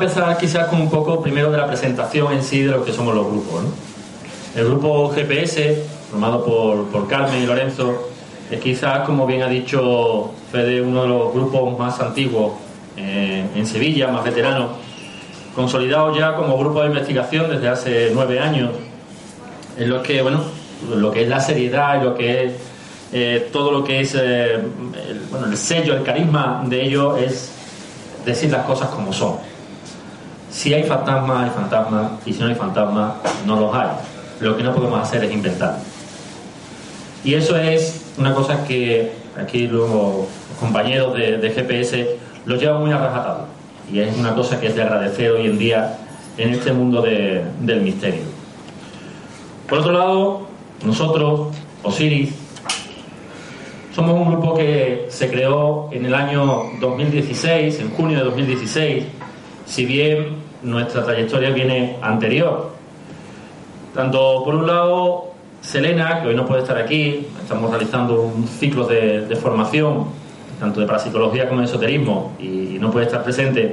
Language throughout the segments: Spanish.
empezar quizás con un poco primero de la presentación en sí de lo que somos los grupos. El grupo GPS, formado por, por Carmen y Lorenzo, es quizás, como bien ha dicho Fede, uno de los grupos más antiguos eh, en Sevilla, más veterano, consolidado ya como grupo de investigación desde hace nueve años, en lo que, bueno, lo que es la seriedad y lo que es eh, todo lo que es eh, bueno, el sello, el carisma de ello es decir las cosas como son. Si hay fantasmas, hay fantasmas, y si no hay fantasmas, no los hay. Lo que no podemos hacer es inventar. Y eso es una cosa que aquí los compañeros de, GPS lo llevan muy a rajatabla. Y es una cosa que es de agradecer hoy en día en este mundo del misterio. Por otro lado, nosotros, Osiris, somos un grupo que se creó en el año 2016, en junio de 2016, si bien nuestra trayectoria viene anterior. Tanto por un lado Selena, que hoy no puede estar aquí, estamos realizando un ciclo de, formación, tanto de parapsicología como de esoterismo, y no puede estar presente.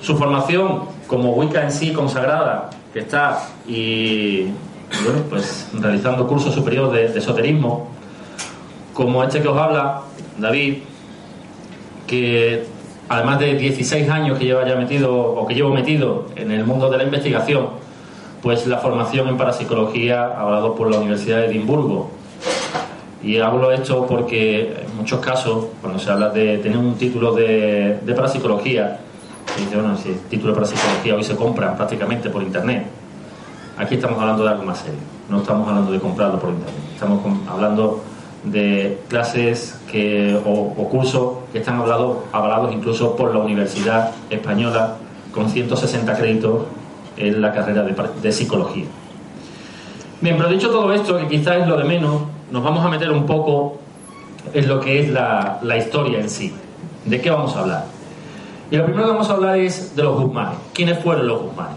Su formación como Wicca en sí consagrada, que está, y bueno, pues realizando cursos superiores de, esoterismo, como este que os habla, David, que además de 16 años que lleva ya metido, o que llevo metido en el mundo de la investigación, pues la formación en parapsicología hablado por la Universidad de Edimburgo. Y hablo esto porque en muchos casos, cuando se habla de tener un título de, de parapsicología, dice, bueno, si el título de parapsicología hoy se compra prácticamente por internet. Aquí estamos hablando de algo más serio, no estamos hablando de comprarlo por internet, estamos hablando de clases que, o, cursos que están avalados incluso por la Universidad Española con 160 créditos en la carrera de, psicología. Bien, pero dicho todo esto, que quizás es lo de menos, nos vamos a meter un poco en lo que es la, historia en sí. ¿De qué vamos a hablar? Y lo primero que vamos a hablar es de los Guzmanes. ¿Quiénes fueron los Guzmanes?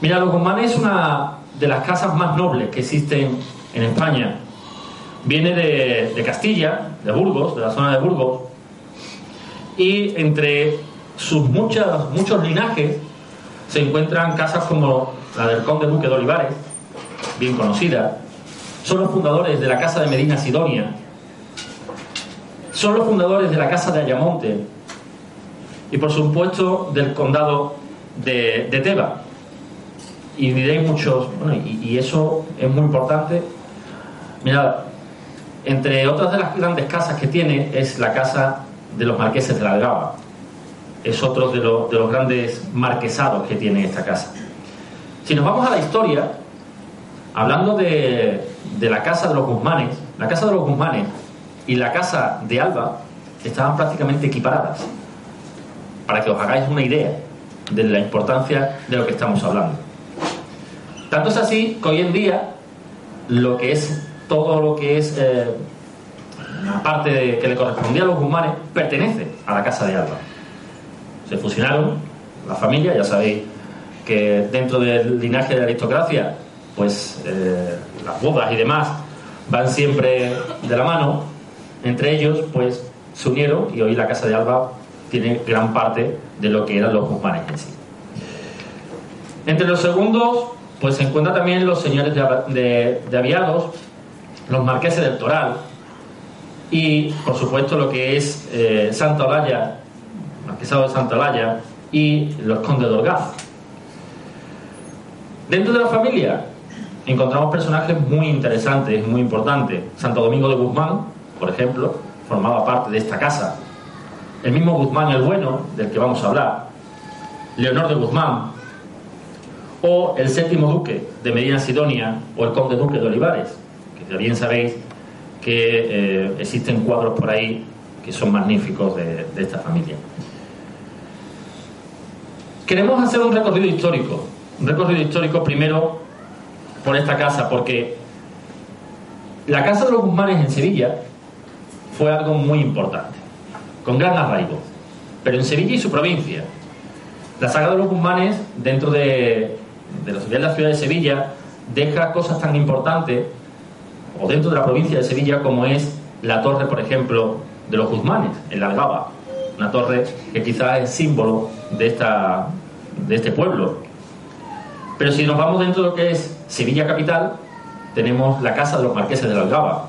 Mira, los Guzmanes es una de las casas más nobles que existen en España. Viene de, de Castilla, de Burgos, de la zona de Burgos, y entre sus muchas, muchos linajes se encuentran casas como la del conde duque de Olivares, bien conocida, son los fundadores de la casa de Medina Sidonia, son los fundadores de la casa de Ayamonte y por supuesto del condado de, Teba. Y diréis muchos, bueno, y, eso es muy importante. Mirad, entre otras de las grandes casas que tiene es la casa de los marqueses de la Algaba es otro de, los grandes marquesados que tiene esta casa. Si nos vamos a la historia, hablando de, la casa de los Guzmanes, la casa de los Guzmanes y la casa de Alba estaban prácticamente equiparadas, para que os hagáis una idea de la importancia de lo que estamos hablando. Tanto es así que hoy en día lo que es todo lo que es eh, la parte que le correspondía a los Guzmanes pertenece a la casa de Alba se fusionaron la familia, ya sabéis que dentro del linaje de la aristocracia, pues eh, las bodas y demás van siempre de la mano, entre ellos pues se unieron y hoy la Casa de Alba tiene gran parte de lo que eran los Guzmanes en sí. Entre los segundos, pues se encuentran también los señores de, aviados, los marqueses del Toral y, por supuesto, lo que es eh, Santa Olalla Marquesado de Santa Laya y los condes de Orgaz. Dentro de la familia encontramos personajes muy interesantes, muy importantes. Santo Domingo de Guzmán, por ejemplo, formaba parte de esta casa. El mismo Guzmán el Bueno, del que vamos a hablar. Leonor de Guzmán. O el séptimo duque de Medina Sidonia o el conde duque de Olivares, que bien sabéis que eh, existen cuadros por ahí que son magníficos de esta familia. Queremos hacer un recorrido histórico, un recorrido histórico primero por esta casa, porque la Casa de los Guzmanes en Sevilla fue algo muy importante, con gran arraigo, pero en Sevilla y su provincia. La saga de los Guzmanes, dentro de, de la ciudad de Sevilla, deja cosas tan importantes, o dentro de la provincia de Sevilla, como es la torre, por ejemplo, de los Guzmanes, en la Algaba, una torre que quizás es símbolo de, esta, de este pueblo. Pero si nos vamos dentro de lo que es Sevilla capital, tenemos la casa de los marqueses de la Algaba.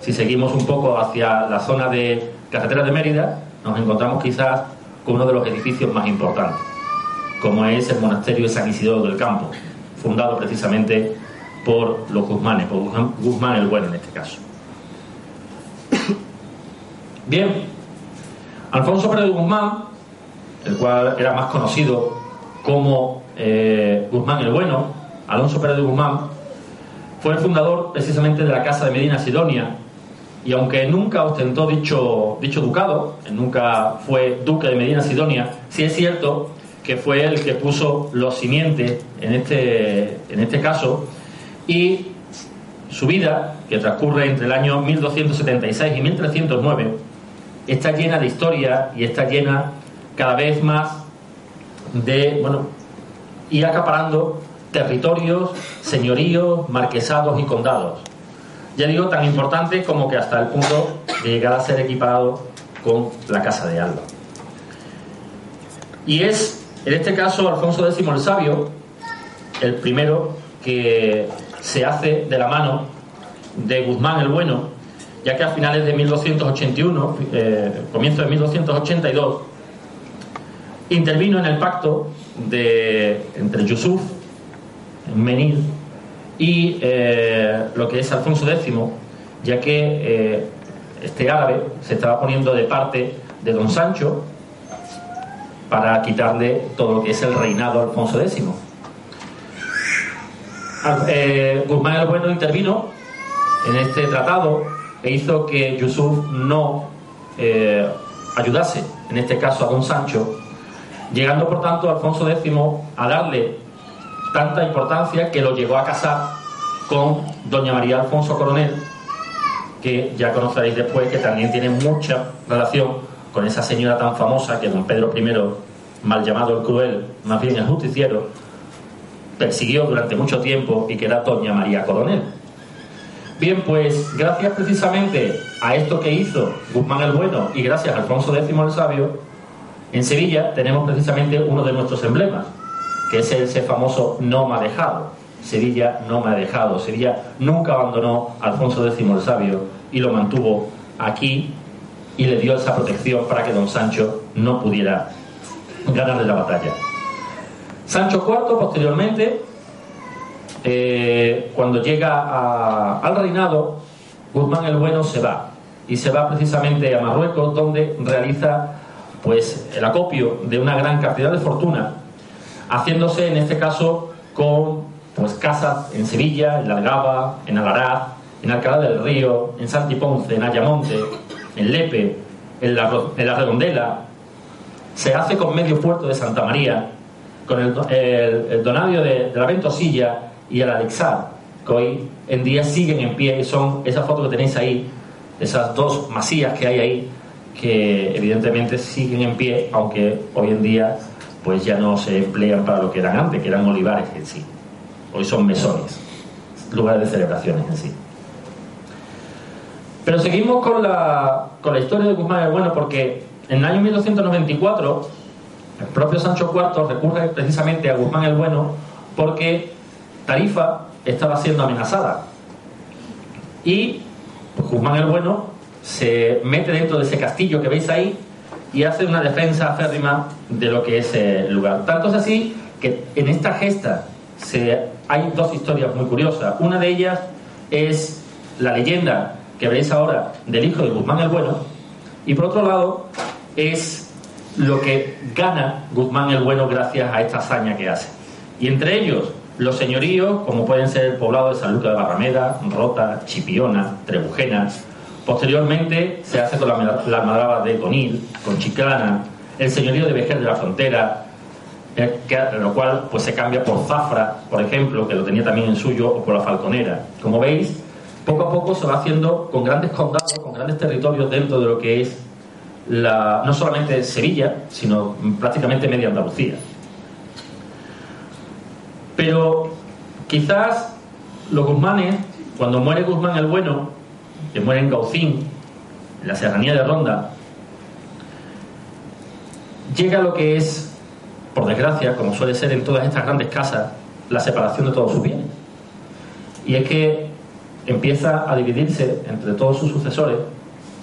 Si seguimos un poco hacia la zona de carretera de Mérida, nos encontramos quizás con uno de los edificios más importantes, como es el monasterio de San Isidoro del Campo, fundado precisamente por los Guzmanes, por Guzmán el Bueno en este caso. Bien, Alfonso Pérez Guzmán, el cual era más conocido como eh, Guzmán el Bueno, Alonso Pérez de Guzmán, fue el fundador precisamente de la Casa de Medina Sidonia y aunque nunca ostentó dicho, dicho ducado, nunca fue duque de Medina Sidonia, sí es cierto que fue el que puso los simientes en este, en este caso y su vida, que transcurre entre el año 1276 y 1309, está llena de historia y está llena cada vez más de, bueno, ir acaparando territorios, señoríos, marquesados y condados. Ya digo, tan importante como que hasta el punto de llegar a ser equiparado con la Casa de Alba. Y es, en este caso, Alfonso X el Sabio, el primero que se hace de la mano de Guzmán el Bueno, ya que a finales de 1281, eh, comienzo de 1282, intervino en el pacto de, entre Yusuf, Menil, y eh, lo que es Alfonso X, ya que eh, este árabe se estaba poniendo de parte de don Sancho para quitarle todo lo que es el reinado a Alfonso X. Eh, Guzmán el Bueno intervino en este tratado e hizo que Yusuf no eh, ayudase, en este caso a don Sancho, llegando por tanto Alfonso X a darle tanta importancia que lo llegó a casar con doña María Alfonso Coronel, que ya conoceréis después que también tiene mucha relación con esa señora tan famosa que don Pedro I, mal llamado el cruel, más bien el justiciero, persiguió durante mucho tiempo y que era Doña María Coronel. Bien, pues gracias precisamente a esto que hizo Guzmán el Bueno y gracias a Alfonso X el Sabio, en Sevilla tenemos precisamente uno de nuestros emblemas, que es ese famoso no me ha dejado. Sevilla no me ha dejado. Sevilla nunca abandonó a Alfonso X el Sabio y lo mantuvo aquí y le dio esa protección para que don Sancho no pudiera ganarle la batalla. Sancho IV, posteriormente, eh, cuando llega al reinado, Guzmán el Bueno se va. Y se va precisamente a Marruecos, donde realiza pues el acopio de una gran cantidad de fortuna, haciéndose en este caso con pues casas en Sevilla, en Largaba, en Alaraz, en Alcalá del Río, en Santiponce, en Ayamonte, en Lepe, en la, en la Redondela, se hace con medio puerto de Santa María, con el, el, Donadio de, la Ventosilla y el Alexar, que hoy en día siguen en pie y son esas fotos que tenéis ahí, esas dos masías que hay ahí, que evidentemente siguen en pie, aunque hoy en día pues ya no se emplean para lo que eran antes, que eran olivares en sí. Hoy son mesones, lugares de celebraciones en sí. Pero seguimos con la, con la historia de Guzmán el Bueno, porque en el año 1294 el propio Sancho IV recurre precisamente a Guzmán el Bueno porque Tarifa estaba siendo amenazada. Y pues, Guzmán el Bueno se mete dentro de ese castillo que veis ahí y hace una defensa férrima de lo que es el lugar. Tanto es así que en esta gesta hay dos historias muy curiosas. Una de ellas es la leyenda que veis ahora del hijo de Guzmán el Bueno y por otro lado es lo que gana Guzmán el Bueno gracias a esta hazaña que hace. Y entre ellos, los señoríos, como pueden ser el poblado de San Lucas de Barrameda, Rota, Chipiona, Trebujena. Posteriormente se hace con la, la de Conil, con Chiclana, el señorío de Vejer de la Frontera, eh, lo cual pues se cambia por Zafra, por ejemplo, que lo tenía también en suyo, o por la Falconera. Como veis, poco a poco se va haciendo con grandes condados, con grandes territorios dentro de lo que es no solamente Sevilla, sino prácticamente media Andalucía. Pero quizás los Guzmanes, cuando muere Guzmán el Bueno, que muere en Gaucín, en la serranía de Ronda, llega lo que es, por desgracia, como suele ser en todas estas grandes casas, la separación de todos sus bienes. Y es que empieza a dividirse entre todos sus sucesores,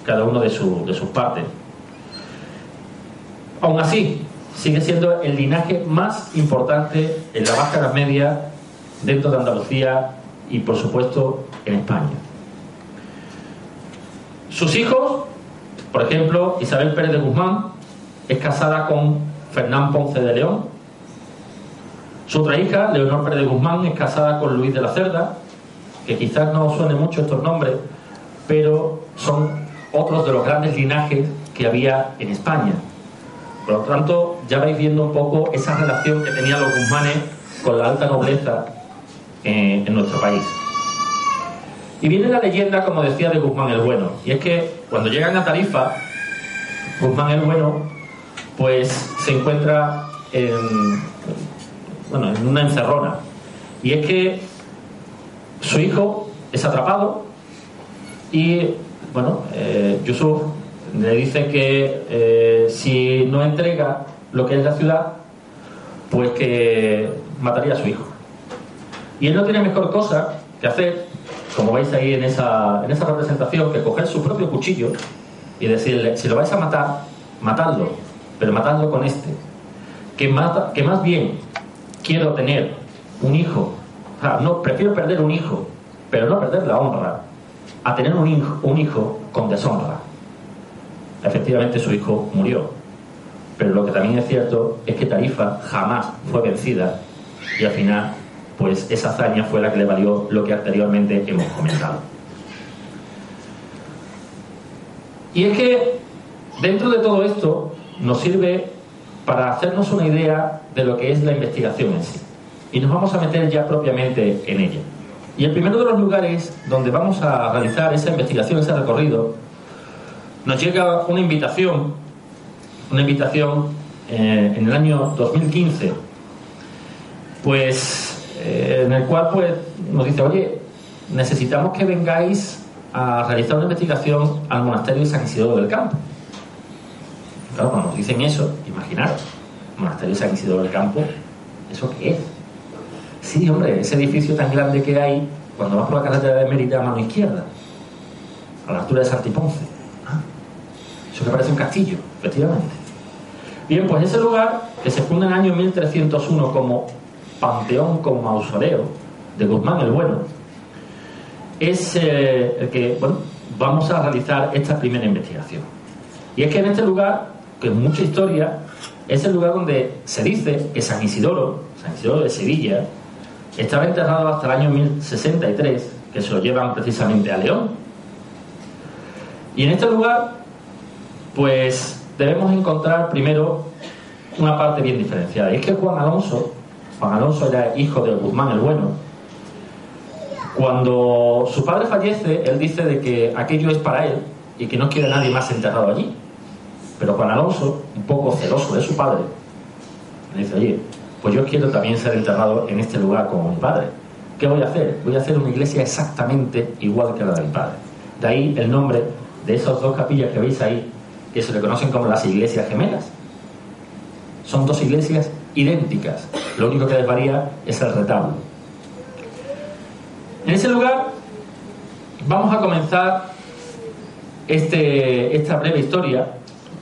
cada uno de, de sus partes. Aún así, sigue siendo el linaje más importante en la Edad Media, dentro de Andalucía y, por supuesto, en España. Sus hijos, por ejemplo, Isabel Pérez de Guzmán, es casada con Fernán Ponce de León. Su otra hija, Leonor Pérez de Guzmán, es casada con Luis de la Cerda, que quizás no suene mucho estos nombres, pero son otros de los grandes linajes que había en España. Por lo tanto, ya vais viendo un poco esa relación que tenían los Guzmanes con la alta nobleza eh, en nuestro país. Y viene la leyenda, como decía, de Guzmán el Bueno. Y es que cuando llegan a Tarifa, Guzmán el Bueno, pues se encuentra en, bueno, en una encerrona. Y es que su hijo es atrapado y, bueno, eh, Yusuf le dice que eh, si no entrega lo que es la ciudad, pues que mataría a su hijo. Y él no tiene mejor cosa que hacer, como veis ahí en esa, en esa representación, que coger su propio cuchillo y decirle, si lo vais a matar, matadlo, pero matadlo con este. Que, que más bien quiero tener un hijo, no, prefiero perder un hijo, pero no perder la honra, a tener un hijo, un hijo con deshonra. Efectivamente su hijo murió, pero lo que también es cierto es que Tarifa jamás fue vencida y al final pues esa hazaña fue la que le valió lo que anteriormente hemos comentado. Y es que dentro de todo esto nos sirve para hacernos una idea de lo que es la investigación en sí. Y nos vamos a meter ya propiamente en ella. Y el primero de los lugares donde vamos a realizar esa investigación, ese recorrido, nos llega una invitación, una invitación eh, en el año 2015, pues eh, en el cual pues nos dice, oye, necesitamos que vengáis a realizar una investigación al monasterio de San Isidoro del Campo. Claro, cuando nos dicen eso, imaginaros, monasterio de San Isidoro del Campo, ¿eso qué es? Sí, hombre, ese edificio tan grande que hay cuando vas por la carretera de Mérida a mano izquierda, a la altura de Santiponce. Eso que parece un castillo, efectivamente. Bien, pues ese lugar, que se funda en el año 1301 como panteón, como mausoleo de Guzmán el Bueno, es eh, el que, bueno, vamos a realizar esta primera investigación. Y es que en este lugar, que es mucha historia, es el lugar donde se dice que San Isidoro, San Isidoro de Sevilla, estaba enterrado hasta el año 1063, que se lo llevan precisamente a León. Y en este lugar, pues debemos encontrar primero una parte bien diferenciada. Y es que Juan Alonso, Juan Alonso era hijo de Guzmán el Bueno. Cuando su padre fallece, él dice de que aquello es para él y que no quiere nadie más enterrado allí. Pero Juan Alonso, un poco celoso de su padre, le dice, oye, pues yo quiero también ser enterrado en este lugar como mi padre. ¿Qué voy a hacer? Voy a hacer una iglesia exactamente igual que la de mi padre. De ahí el nombre de esas dos capillas que veis ahí, que se le conocen como las iglesias gemelas. Son dos iglesias idénticas. Lo único que les varía es el retablo. En ese lugar vamos a comenzar este, esta breve historia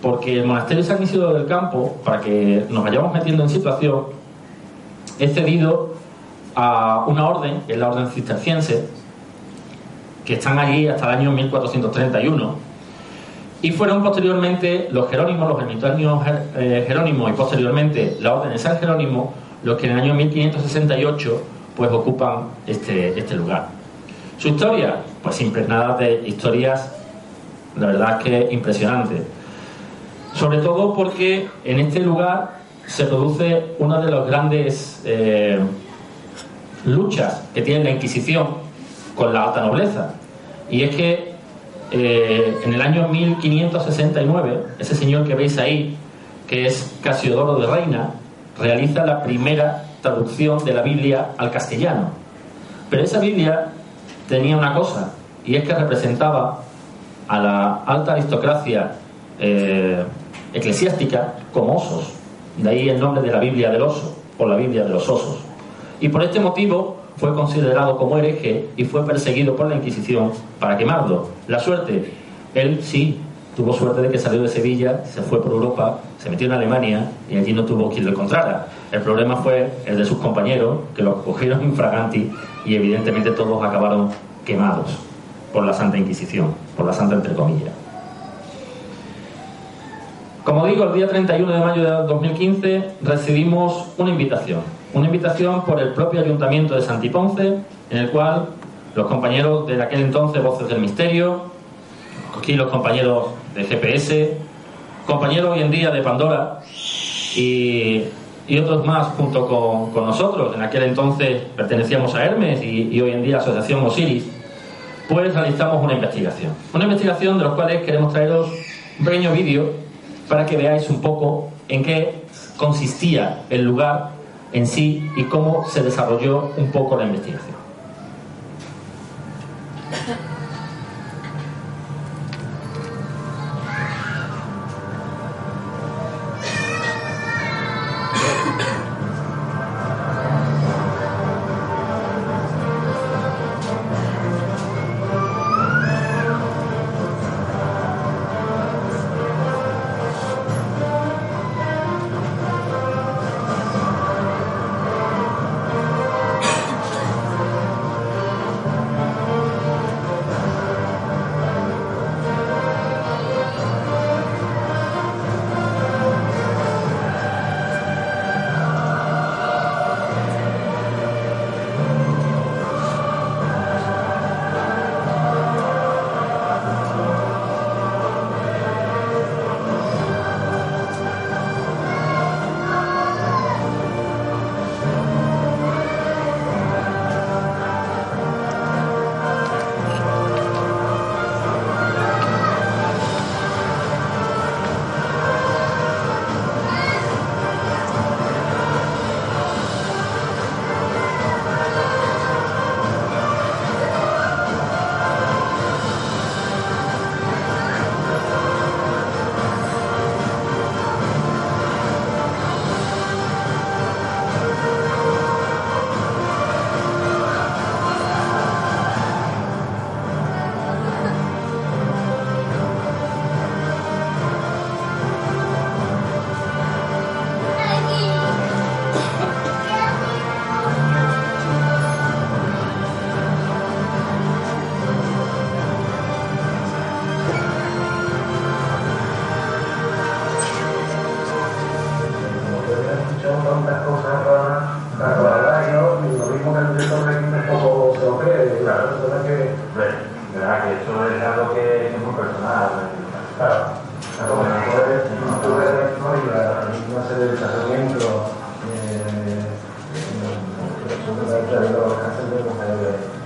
porque el monasterio San Isidro del Campo, para que nos vayamos metiendo en situación, es cedido a una orden, que es la orden cisterciense, que están allí hasta el año 1431, y fueron posteriormente los jerónimos, los ermitaños eh, y posteriormente la orden de San Jerónimo, los que en el año 1568 pues ocupan este, este lugar. Su historia, pues impregnada de historias, la verdad que impresionantes. Sobre todo porque en este lugar se produce una de las grandes eh, luchas que tiene la Inquisición con la alta nobleza. Y es que eh, en el año 1569, ese señor que veis ahí, que es Casiodoro de Reina, realiza la primera traducción de la Biblia al castellano. Pero esa Biblia tenía una cosa, y es que representaba a la alta aristocracia eh, eclesiástica como osos. De ahí el nombre de la Biblia del oso, o la Biblia de los osos. Y por este motivo fue considerado como hereje y fue perseguido por la Inquisición para quemarlo. La suerte, él sí tuvo suerte de que salió de Sevilla, se fue por Europa, se metió en Alemania y allí no tuvo quien lo encontrara. El problema fue el de sus compañeros, que lo cogieron infraganti y evidentemente todos acabaron quemados por la Santa Inquisición, por la Santa entre comillas. Como digo, el día 31 de mayo de 2015 recibimos una invitación, una invitación por el propio Ayuntamiento de Santiponce, en el cual los compañeros de aquel entonces Voces del Misterio, aquí los compañeros de GPS, compañeros hoy en día de Pandora y, otros más junto con, nosotros. En aquel entonces pertenecíamos a Hermes y, y hoy en día Asociación Osiris. Pues realizamos una investigación. Una investigación de los cuales queremos traeros un pequeño vídeo para que veáis un poco en qué consistía el lugar en sí y cómo se desarrolló un poco la investigación.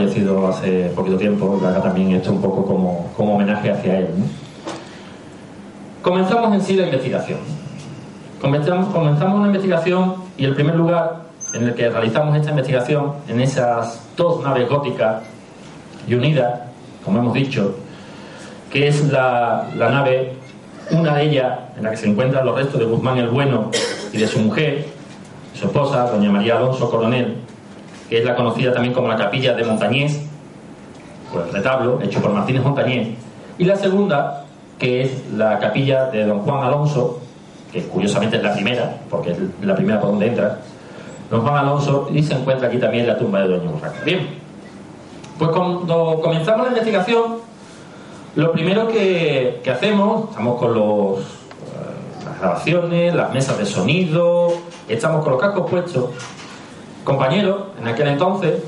fallecido hace poquito tiempo, y acá también esto un poco como, como homenaje hacia él. Comenzamos en sí la investigación. Comenzamos, comenzamos una investigación y el primer lugar en el que realizamos esta investigación, en esas dos naves góticas y unidas, como hemos dicho, que es la, la nave, una de ellas en la que se encuentran los restos de Guzmán el Bueno y de su mujer, su esposa, doña María Alonso Coronel, que es la conocida también como la capilla de Montañés, pues el retablo hecho por Martínez Montañés, y la segunda, que es la capilla de don Juan Alonso, que curiosamente es la primera, porque es la primera por donde entra, don Juan Alonso, y se encuentra aquí también la tumba de Doña Urraca. Bien, pues cuando comenzamos la investigación, lo primero que, hacemos, estamos con los, eh, las grabaciones, las mesas de sonido, estamos con los cascos puestos, compañero, en aquel entonces,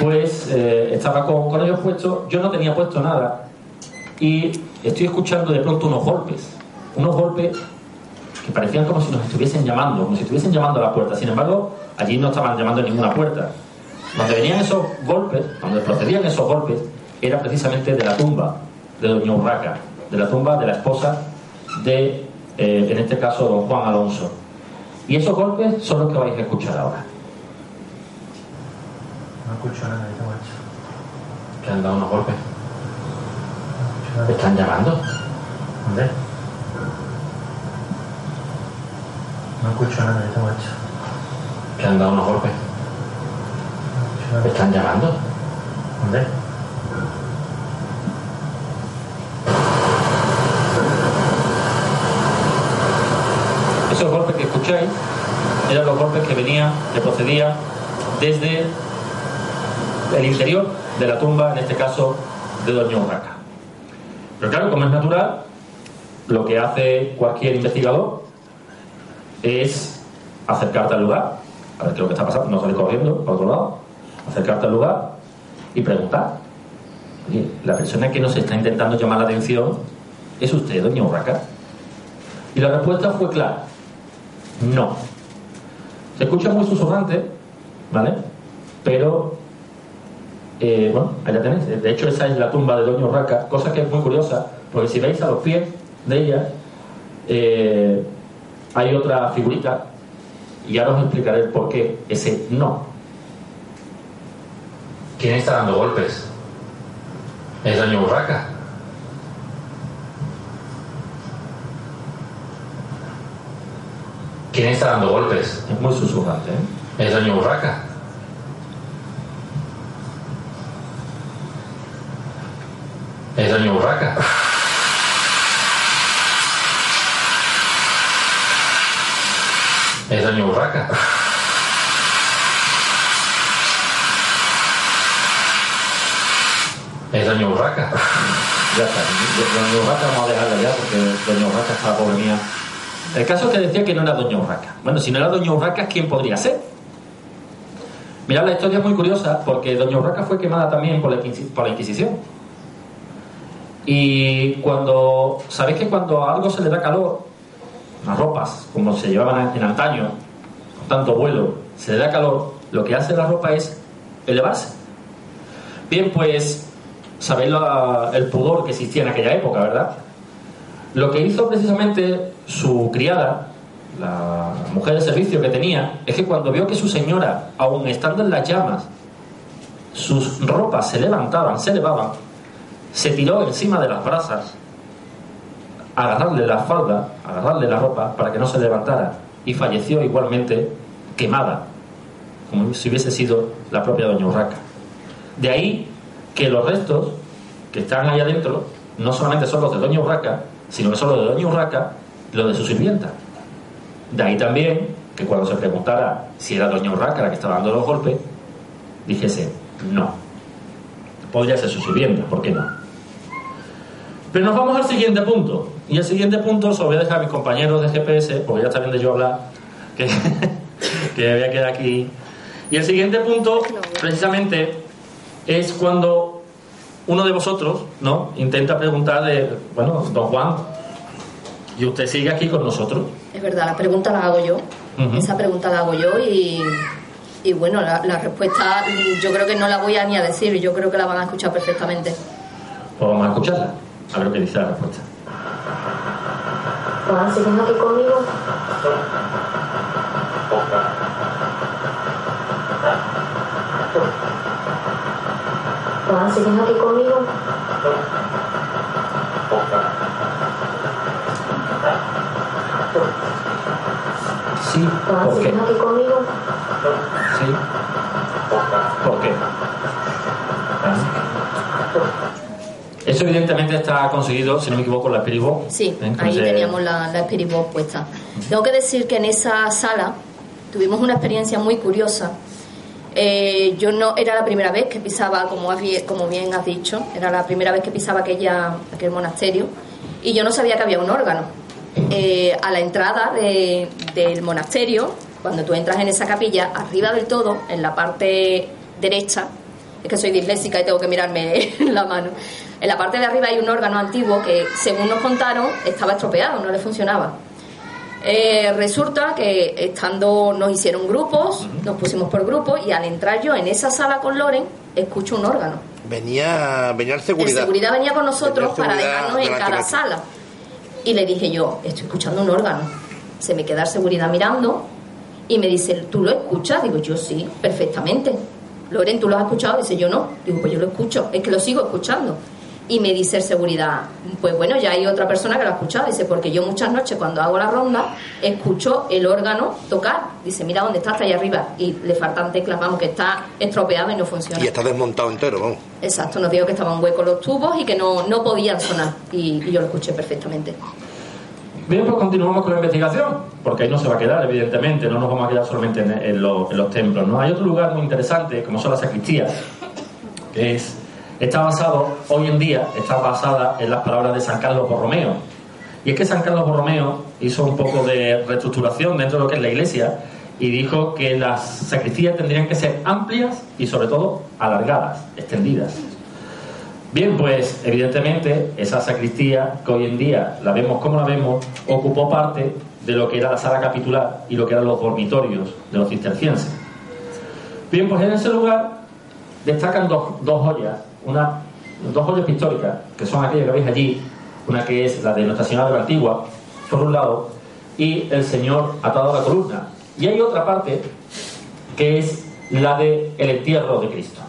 pues eh, estaba con, ellos puestos, yo no tenía puesto nada y estoy escuchando de pronto unos golpes, unos golpes que parecían como si nos estuviesen llamando, como si estuviesen llamando a la puerta. Sin embargo, allí no estaban llamando a ninguna puerta. Donde venían esos golpes, donde procedían esos golpes, era precisamente de la tumba de Doña Urraca, de la tumba de la esposa de, eh, en este caso, don Juan Alonso. Y esos golpes son los que vais a escuchar ahora. No escucho nada, tengo hecho. Que han dado unos golpes. ¿Me están llamando? ¿Dónde? No escucho nada, tengo hecho. Que han dado unos golpes. No escucho ¿Me nada. están llamando? ¿Dónde? Esos golpes que escucháis eran los golpes que venían, que procedían desde el interior de la tumba, en este caso de Doña Urraca. Pero claro, como es natural, lo que hace cualquier investigador es acercarte al lugar, a ver qué es lo que está pasando, no salir corriendo para otro lado, acercarte al lugar y preguntar. Oye, la persona que nos está intentando llamar la atención es usted, Doña Urraca. Y la respuesta fue clara. No. Se escucha muy susurrante, ¿vale? Pero, eh, bueno, allá tenéis. De hecho, esa es la tumba de Doña Urraca, cosa que es muy curiosa, porque si veis a los pies de ella, eh, hay otra figurita, y ahora os explicaré el por qué ese no. ¿Quién está dando golpes? ¿Es Doña Urraca? ¿Quién está dando golpes? Es muy susurrante, ¿eh? ¿Es Doña Urraca? ¿Es Doña Urraca? ¿Es Doña Urraca? ¿Es Doña Urraca? Ya está, Doña Urraca vamos a dejarla ya porque Doña Urraca está pobre mía. El caso es que decía que no era Doña Urraca. Bueno, si no era Doña Urraca, ¿quién podría ser? Mirad, la historia es muy curiosa porque Doña Urraca fue quemada también por la Inquisición. Y cuando, ¿sabéis que cuando a algo se le da calor, las ropas, como se llevaban en antaño, tanto vuelo, se le da calor, lo que hace la ropa es elevarse. Bien, pues, sabéis el pudor que existía en aquella época, ¿verdad? Lo que hizo precisamente su criada, la mujer de servicio que tenía, es que cuando vio que su señora, aun estando en las llamas, sus ropas se levantaban, se elevaban, se tiró encima de las brasas, a agarrarle la falda, a agarrarle la ropa para que no se levantara, y falleció igualmente quemada, como si hubiese sido la propia Doña Urraca. De ahí que los restos que están ahí adentro no solamente son los de Doña Urraca, sino que son los de Doña Urraca los de su sirvienta. De ahí también que cuando se preguntara si era Doña Urraca la que estaba dando los golpes, dijese no. Podría ser su sirvienta, ¿por qué no? Pero nos vamos al siguiente punto. Y el siguiente punto se lo voy a dejar a mis compañeros de GPS, porque ya está bien de yo hablar, que, que me voy a quedar aquí. Y el siguiente punto, precisamente, es cuando uno de vosotros, ¿no? Intenta preguntar de, bueno, don Juan, y usted sigue aquí con nosotros. Es verdad, la pregunta la hago yo. Esa pregunta la hago yo y, y bueno, la, la respuesta yo creo que no la voy a ni a decir, yo creo que la van a escuchar perfectamente. Pues vamos a escucharla, lo que dice la respuesta. Juan, ¿sigues aquí conmigo? Juan, ¿sigues aquí conmigo? Sí. ¿sigues aquí conmigo? Sí. ¿Por qué? Eso evidentemente está conseguido, si no me equivoco, la Spirit Box. Sí, ahí Entonces, teníamos la, la Spirit Box puesta. Tengo que decir que en esa sala tuvimos una experiencia muy curiosa. Eh, yo no era la primera vez que pisaba, como, has como bien has dicho, era la primera vez que pisaba aquella, aquel monasterio y yo no sabía que había un órgano. Eh, a la entrada de- del monasterio, cuando tú entras en esa capilla, arriba del todo, en la parte derecha, es que soy disléxica y tengo que mirarme la mano. En la parte de arriba hay un órgano antiguo que, según nos contaron, estaba estropeado, no le funcionaba. Eh, resulta que estando nos hicieron grupos, nos pusimos por grupos y al entrar yo en esa sala con Loren, escucho un órgano. Venía, venía el El seguridad. seguridad venía con nosotros Venía para seguridad dejarnos en cada sala. Y le dije yo, estoy escuchando un órgano. Se me queda el seguridad mirando y me dice, ¿tú lo escuchas? Digo, yo sí, perfectamente. Loren, ¿tú lo has escuchado? Dice, yo no. Digo, pues yo lo escucho, es que lo sigo escuchando. Y me dice el seguridad, pues bueno, ya hay otra persona que lo ha escuchado. Dice, porque yo muchas noches cuando hago la ronda escucho el órgano tocar. Dice, mira dónde está, está allá arriba. Y le faltan teclas, vamos, que está estropeado y no funciona. Y está desmontado entero, vamos. Exacto, nos dijo que estaban huecos los tubos y que no, no podían sonar. Y, y yo lo escuché perfectamente. Bien, pues continuamos con la investigación, porque ahí no se va a quedar, evidentemente, no nos vamos a quedar solamente en, en los, en los templos. ¿no? Hay otro lugar muy interesante, como son las sacristías, que es, está basado, hoy en día, está basada en las palabras de San Carlos Borromeo. Y es que San Carlos Borromeo hizo un poco de reestructuración dentro de lo que es la iglesia y dijo que las sacristías tendrían que ser amplias y sobre todo alargadas, extendidas. Bien, pues evidentemente esa sacristía, que hoy en día la vemos como la vemos, ocupó parte de lo que era la sala capitular y lo que eran los dormitorios de los cistercienses. Bien, pues en ese lugar destacan dos, dos joyas, una, dos joyas pictóricas, que son aquellas que veis allí, una que es la de Nuestra Señora de la Antigua, por un lado, y el Señor atado a la columna. Y hay otra parte que es la de entierro de Cristo.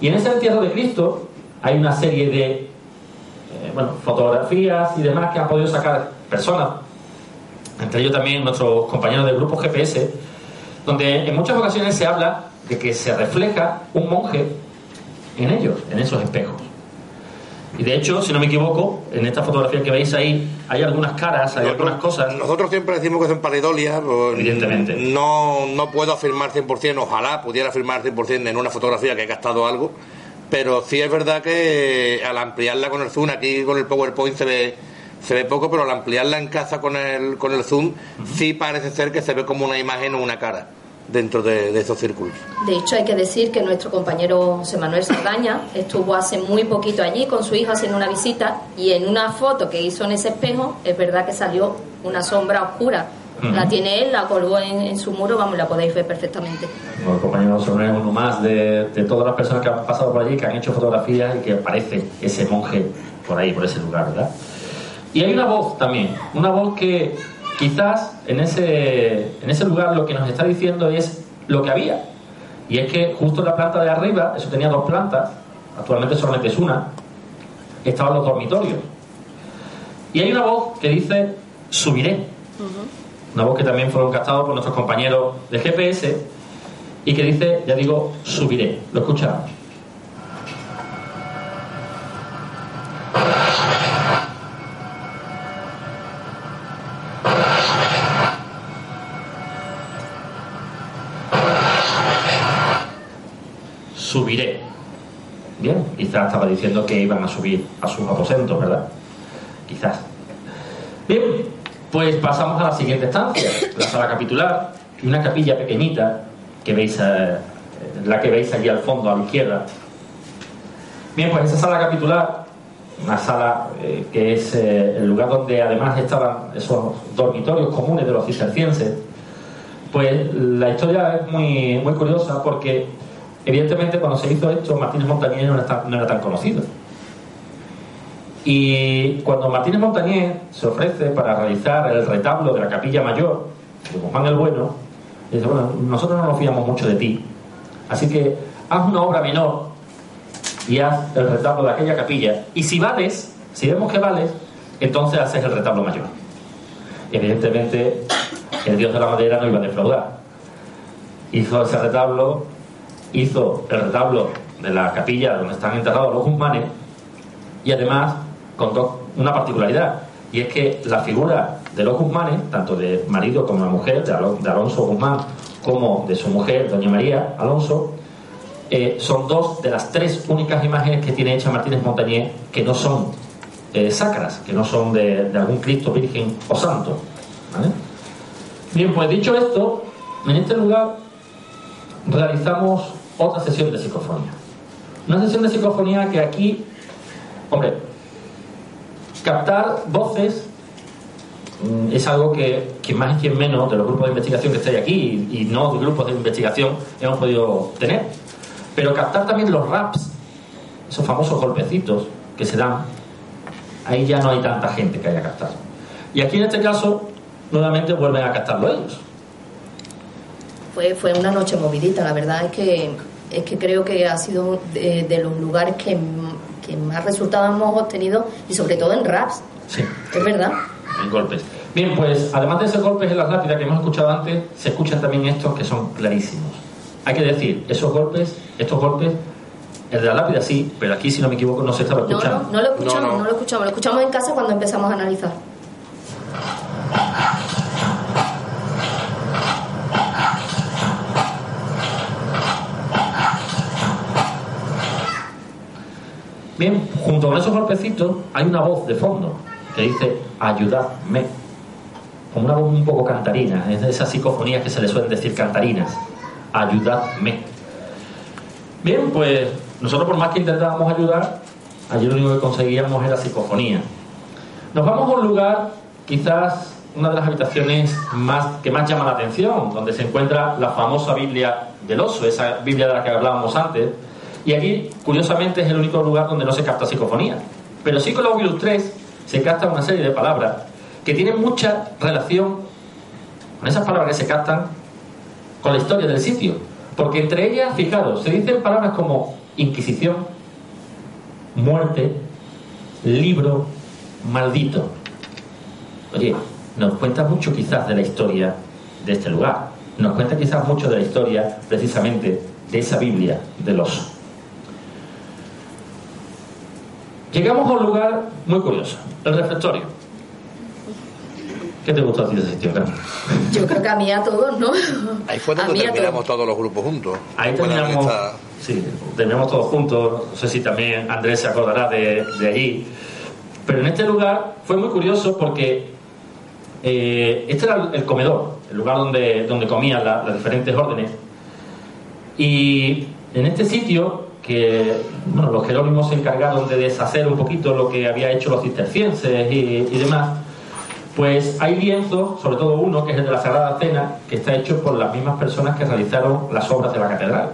Y en ese entierro de Cristo hay una serie de eh, bueno, fotografías y demás que han podido sacar personas, entre ellos también nuestros compañeros del grupo GPS, donde en muchas ocasiones se habla de que se refleja un monje en ellos, en esos espejos. Y de hecho, si no me equivoco, en esta fotografía que veis ahí hay algunas caras, hay algunas cosas. Nosotros siempre decimos que son paridolias. pues, Evidentemente. No, no puedo afirmar 100%, ojalá pudiera afirmar 100% en una fotografía que he gastado algo, pero sí es verdad que al ampliarla con el zoom, aquí con el PowerPoint se ve se ve poco, pero al ampliarla en casa con el, con el zoom, sí parece ser que se ve como una imagen o una cara dentro de, de esos círculos. De hecho, hay que decir que nuestro compañero José Manuel Saldaña estuvo hace muy poquito allí con su hijo haciendo una visita y en una foto que hizo en ese espejo, es verdad que salió una sombra oscura. La tiene él, la colgó en, en su muro, vamos, la podéis ver perfectamente. Bueno, el compañero Soler es uno más de, de todas las personas que han pasado por allí, que han hecho fotografías y que aparece ese monje por ahí, por ese lugar, ¿verdad? Y hay una voz también, una voz que quizás en ese, en ese lugar lo que nos está diciendo es lo que había. Y es que justo en la planta de arriba, eso tenía dos plantas, actualmente solamente es una, estaban los dormitorios. Y hay una voz que dice, subiré. Una voz que también fueron captados por nuestros compañeros de GPS y que dice, ya digo, subiré. Lo escuchamos. Subiré. Bien, estaba diciendo que iban a subir a sus aposentos, ¿verdad? Quizás. Bien, pues pasamos a la siguiente estancia, la sala capitular, una capilla pequeñita que veis, eh, la que veis allí al fondo a la izquierda. Bien, pues esa sala capitular, una sala eh, que es eh, el lugar donde además estaban esos dormitorios comunes de los cistercienses, pues la historia es muy, muy curiosa porque evidentemente cuando se hizo esto Martínez Montañés no era tan, conocido. Y cuando Martínez Montañés se ofrece para realizar el retablo de la capilla mayor de Guzmán el Bueno, dice, bueno, nosotros no nos fiamos mucho de ti, así que haz una obra menor y haz el retablo de aquella capilla. Y si vales, si vemos que vales, entonces haces el retablo mayor. Evidentemente, el dios de la madera no iba a defraudar. Hizo ese retablo, hizo el retablo de la capilla donde están enterrados los Guzmanes y además contó una particularidad y es que la figura de los Guzmanes, tanto de marido como de mujer, de, Alo- de Alonso Guzmán, como de su mujer, doña María Alonso, eh, son dos de las tres únicas imágenes que tiene hecha Martínez Montañés que no son eh, sacras, que no son de, algún Cristo Virgen o Santo. Bien, pues dicho esto, en este lugar realizamos otra sesión de psicofonía. Una sesión de psicofonía que aquí, hombre, captar voces mm, es algo que quien más y quien menos de los grupos de investigación que estáis aquí y, no de grupos de investigación hemos podido tener. Pero captar también los raps, esos famosos golpecitos que se dan, ahí ya no hay tanta gente que haya captado. Y aquí en este caso, nuevamente vuelven a captarlo ellos. Fue, fue una noche movidita, la verdad es que, es que creo que ha sido de, de los lugares que, que más resultados hemos obtenido y sobre todo en raps, Sí. es verdad. en golpes. Bien, pues además de esos golpes en la rápida que hemos escuchado antes, se escuchan también estos que son clarísimos. Hay que decir, esos golpes, estos golpes, el de la lápida sí, pero aquí si no me equivoco no se estaba No, escuchando. no, no lo escuchamos, No, no, no. lo escuchamos, lo escuchamos en casa cuando empezamos a analizar. Bien, junto con esos golpecitos hay una voz de fondo que dice ayudadme. Como una voz un poco cantarina, es de esas psicofonías que se le suelen decir cantarinas. Ayudadme. Bien, pues nosotros por más que intentábamos ayudar, allí lo único que conseguíamos era psicofonía. Nos vamos a un lugar, quizás una de las habitaciones más, que más llama la atención, donde se encuentra la famosa Biblia del oso, esa Biblia de la que hablábamos antes. Y aquí, curiosamente, es el único lugar donde no se capta psicofonía. Pero sí con los Ovilus 3 se capta una serie de palabras que tienen mucha relación con esas palabras que se captan con la historia del sitio. Porque entre ellas, fijaros, se dicen palabras como Inquisición, muerte, libro, maldito. Oye, nos cuenta mucho quizás de la historia de este lugar. Nos cuenta quizás mucho de la historia precisamente de esa Biblia del oso. Llegamos a un lugar muy curioso, el refectorio. ¿Qué te gustó a ti de ese sitio, Carmen? Yo creo que a mí a todos, ¿no? Ahí fue donde terminamos todos. todos los grupos juntos. Ahí terminamos, sí, terminamos todos juntos. No sé si también Andrés se acordará de, de allí. Pero en este lugar fue muy curioso porque eh, este era el comedor, el lugar donde, donde comían la- las diferentes órdenes. Y en este sitio, que bueno, los jerónimos se encargaron de deshacer un poquito lo que había hecho los cistercienses y, demás, pues hay lienzos, sobre todo uno, que es el de la Sagrada Cena, que está hecho por las mismas personas que realizaron las obras de la catedral.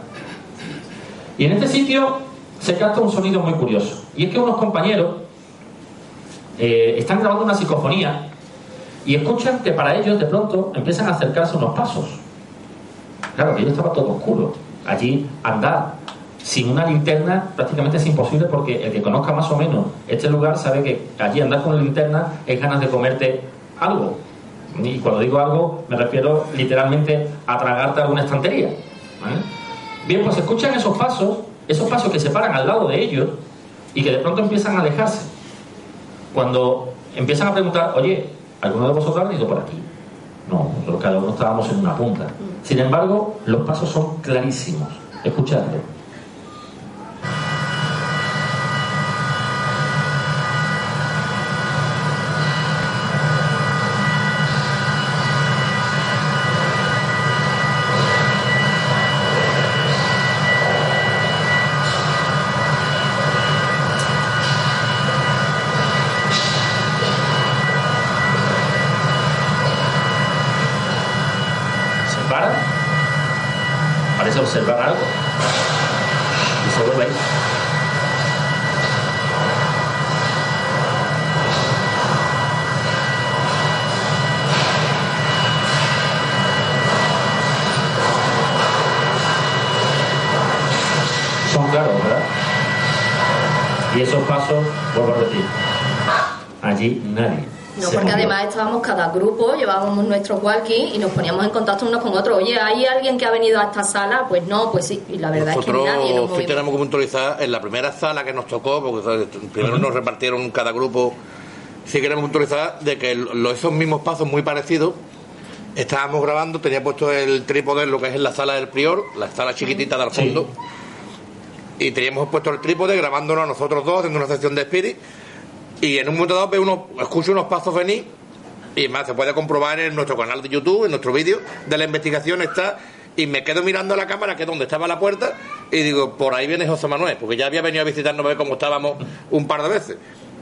Y en este sitio se capta un sonido muy curioso. Y es que unos compañeros eh, están grabando una psicofonía y escuchan que para ellos de pronto empiezan a acercarse unos pasos. Claro, que yo estaba todo oscuro. Allí andar sin una linterna prácticamente es imposible porque el que conozca más o menos este lugar sabe que allí andar con linterna es ganas de comerte algo. Y cuando digo algo me refiero literalmente a tragarte alguna estantería. ¿vale? Bien, pues escuchan esos pasos, esos pasos que se paran al lado de ellos y que de pronto empiezan a alejarse. Cuando empiezan a preguntar, oye, ¿alguno de vosotros ha ido por aquí? No, nosotros cada uno estábamos en una punta. Sin embargo, los pasos son clarísimos. Escuchadlo. Se para, parece observar algo y a ir. Son claros, ¿verdad? Y esos pasos, vuelvo a repetir, allí nadie. No, porque además estábamos cada grupo, llevábamos nuestros walkie y nos poníamos en contacto unos con otros. Oye, ¿hay alguien que ha venido a esta sala? Pues no, pues sí. Y la verdad es que Nosotros nadie nos sí tenemos que puntualizar en la primera sala que nos tocó, porque ¿sabes? primero nos repartieron cada grupo, sí queremos puntualizar de que esos mismos pasos muy parecidos, estábamos grabando, tenía puesto el trípode en lo que es en la sala del prior, la sala chiquitita del Sí. fondo, y teníamos puesto el trípode grabándonos a nosotros dos, haciendo una sesión de spirit, y en un momento dado veo unos, escucho unos pasos venir, y más, se puede comprobar en nuestro canal de YouTube, en nuestro vídeo de la investigación está, y me quedo mirando a la cámara, que es donde estaba la puerta, y digo, por ahí viene José Manuel, porque ya había venido a visitarnos a ver cómo estábamos un par de veces.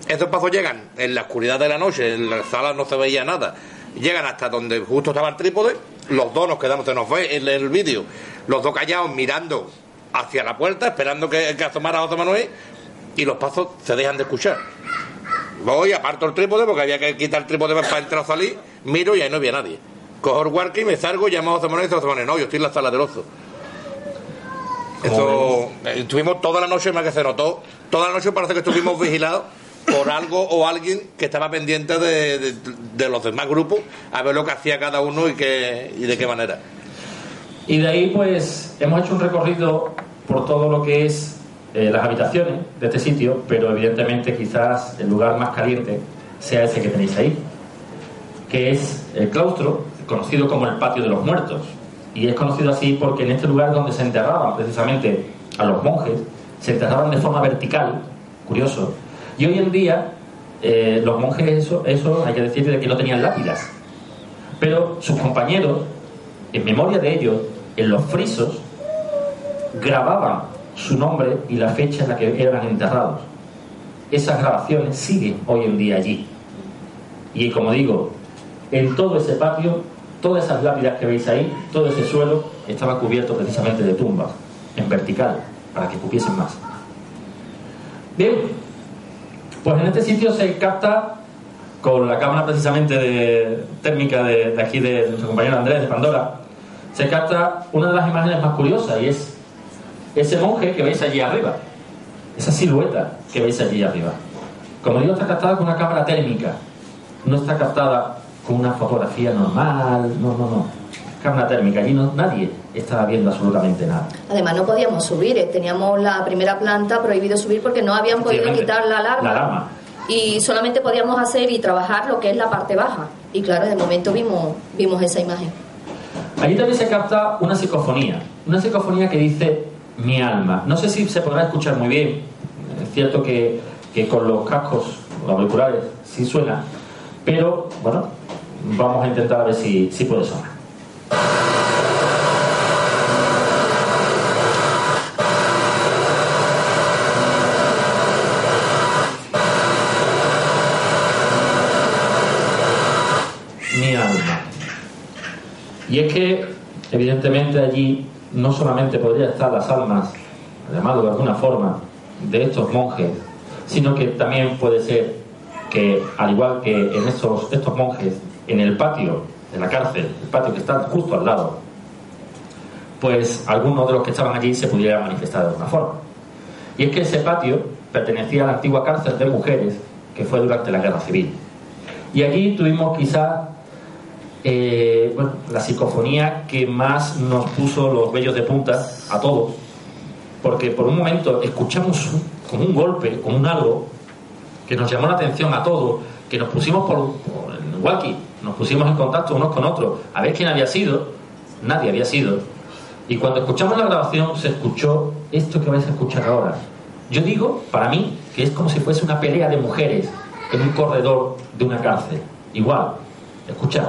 Esos pasos llegan en la oscuridad de la noche, en la sala no se veía nada. Llegan hasta donde justo estaba el trípode, los dos nos quedamos, se nos ve en el vídeo, los dos callados mirando hacia la puerta, esperando que, que asomara José Manuel, y los pasos se dejan de escuchar. Voy, aparto el trípode porque había que quitar el trípode para entrar o salir, miro y ahí no había nadie. Cojo el walkie, me salgo, llamo a José Manuel y José Manuel, no, yo estoy en la sala del oso. Eso, eh, estuvimos toda la noche, más que se notó, toda la noche parece que estuvimos vigilados por algo o alguien que estaba pendiente de, de- de los demás grupos a ver lo que hacía cada uno y, qué, y de qué manera. Y de ahí, pues, hemos hecho un recorrido por todo lo que es eh, las habitaciones de este sitio, pero evidentemente quizás el lugar más caliente sea ese que tenéis ahí, que es el claustro, conocido como el patio de los muertos. Y es conocido así porque en este lugar donde se enterraban precisamente a los monjes, se enterraban de forma vertical, curioso, y hoy en día eh, los monjes, eso, eso hay que decir de que no tenían lápidas, pero sus compañeros, en memoria de ellos, en los frisos, grababan su nombre y la fecha en la que eran enterrados. Esas grabaciones siguen hoy en día allí. Y como digo, en todo ese patio, todas esas lápidas que veis ahí, todo ese suelo estaba cubierto precisamente de tumbas, en vertical, para que cupiesen más. Bien, pues en este sitio se capta con la cámara precisamente de, térmica de, de aquí de nuestro compañero Andrés de Pandora, se capta una de las imágenes más curiosas y es ese monje que veis allí arriba, esa silueta que veis allí arriba. Como digo, está captada con una cámara térmica, no está captada con una fotografía normal, no, no, no. Cámara térmica, allí no, nadie estaba viendo absolutamente nada. Además no podíamos subir, eh, teníamos la primera planta prohibido subir porque no habían podido quitar la alarma. La alarma. Y solamente podíamos hacer y trabajar lo que es la parte baja. Y claro, de momento vimos, vimos esa imagen. Allí también se capta una psicofonía, una psicofonía que dice mi alma. No sé si se podrá escuchar muy bien, es cierto que, que con los cascos, los auriculares, sí suena, pero bueno, vamos a intentar a ver si, si puede sonar. Mi alma. Y es que, evidentemente, allí no solamente podrían estar las almas, llamado de alguna forma, de estos monjes, sino que también puede ser que, al igual que en estos, estos monjes, en el patio de la cárcel, el patio que está justo al lado, pues algunos de los que estaban allí se pudieran manifestar de alguna forma. Y es que ese patio pertenecía a la antigua cárcel de mujeres que fue durante la guerra civil. Y allí tuvimos quizá eh, bueno, la psicofonía que más nos puso los vellos de punta a todos, porque por un momento escuchamos como un golpe, como un algo, que nos llamó la atención a todos, que nos pusimos por, por el walkie, nos pusimos en contacto unos con otros, a ver quién había sido, nadie había sido, y cuando escuchamos la grabación se escuchó esto que vais a escuchar ahora. Yo digo, para mí, que es como si fuese una pelea de mujeres en un corredor de una cárcel. Igual, escuchad.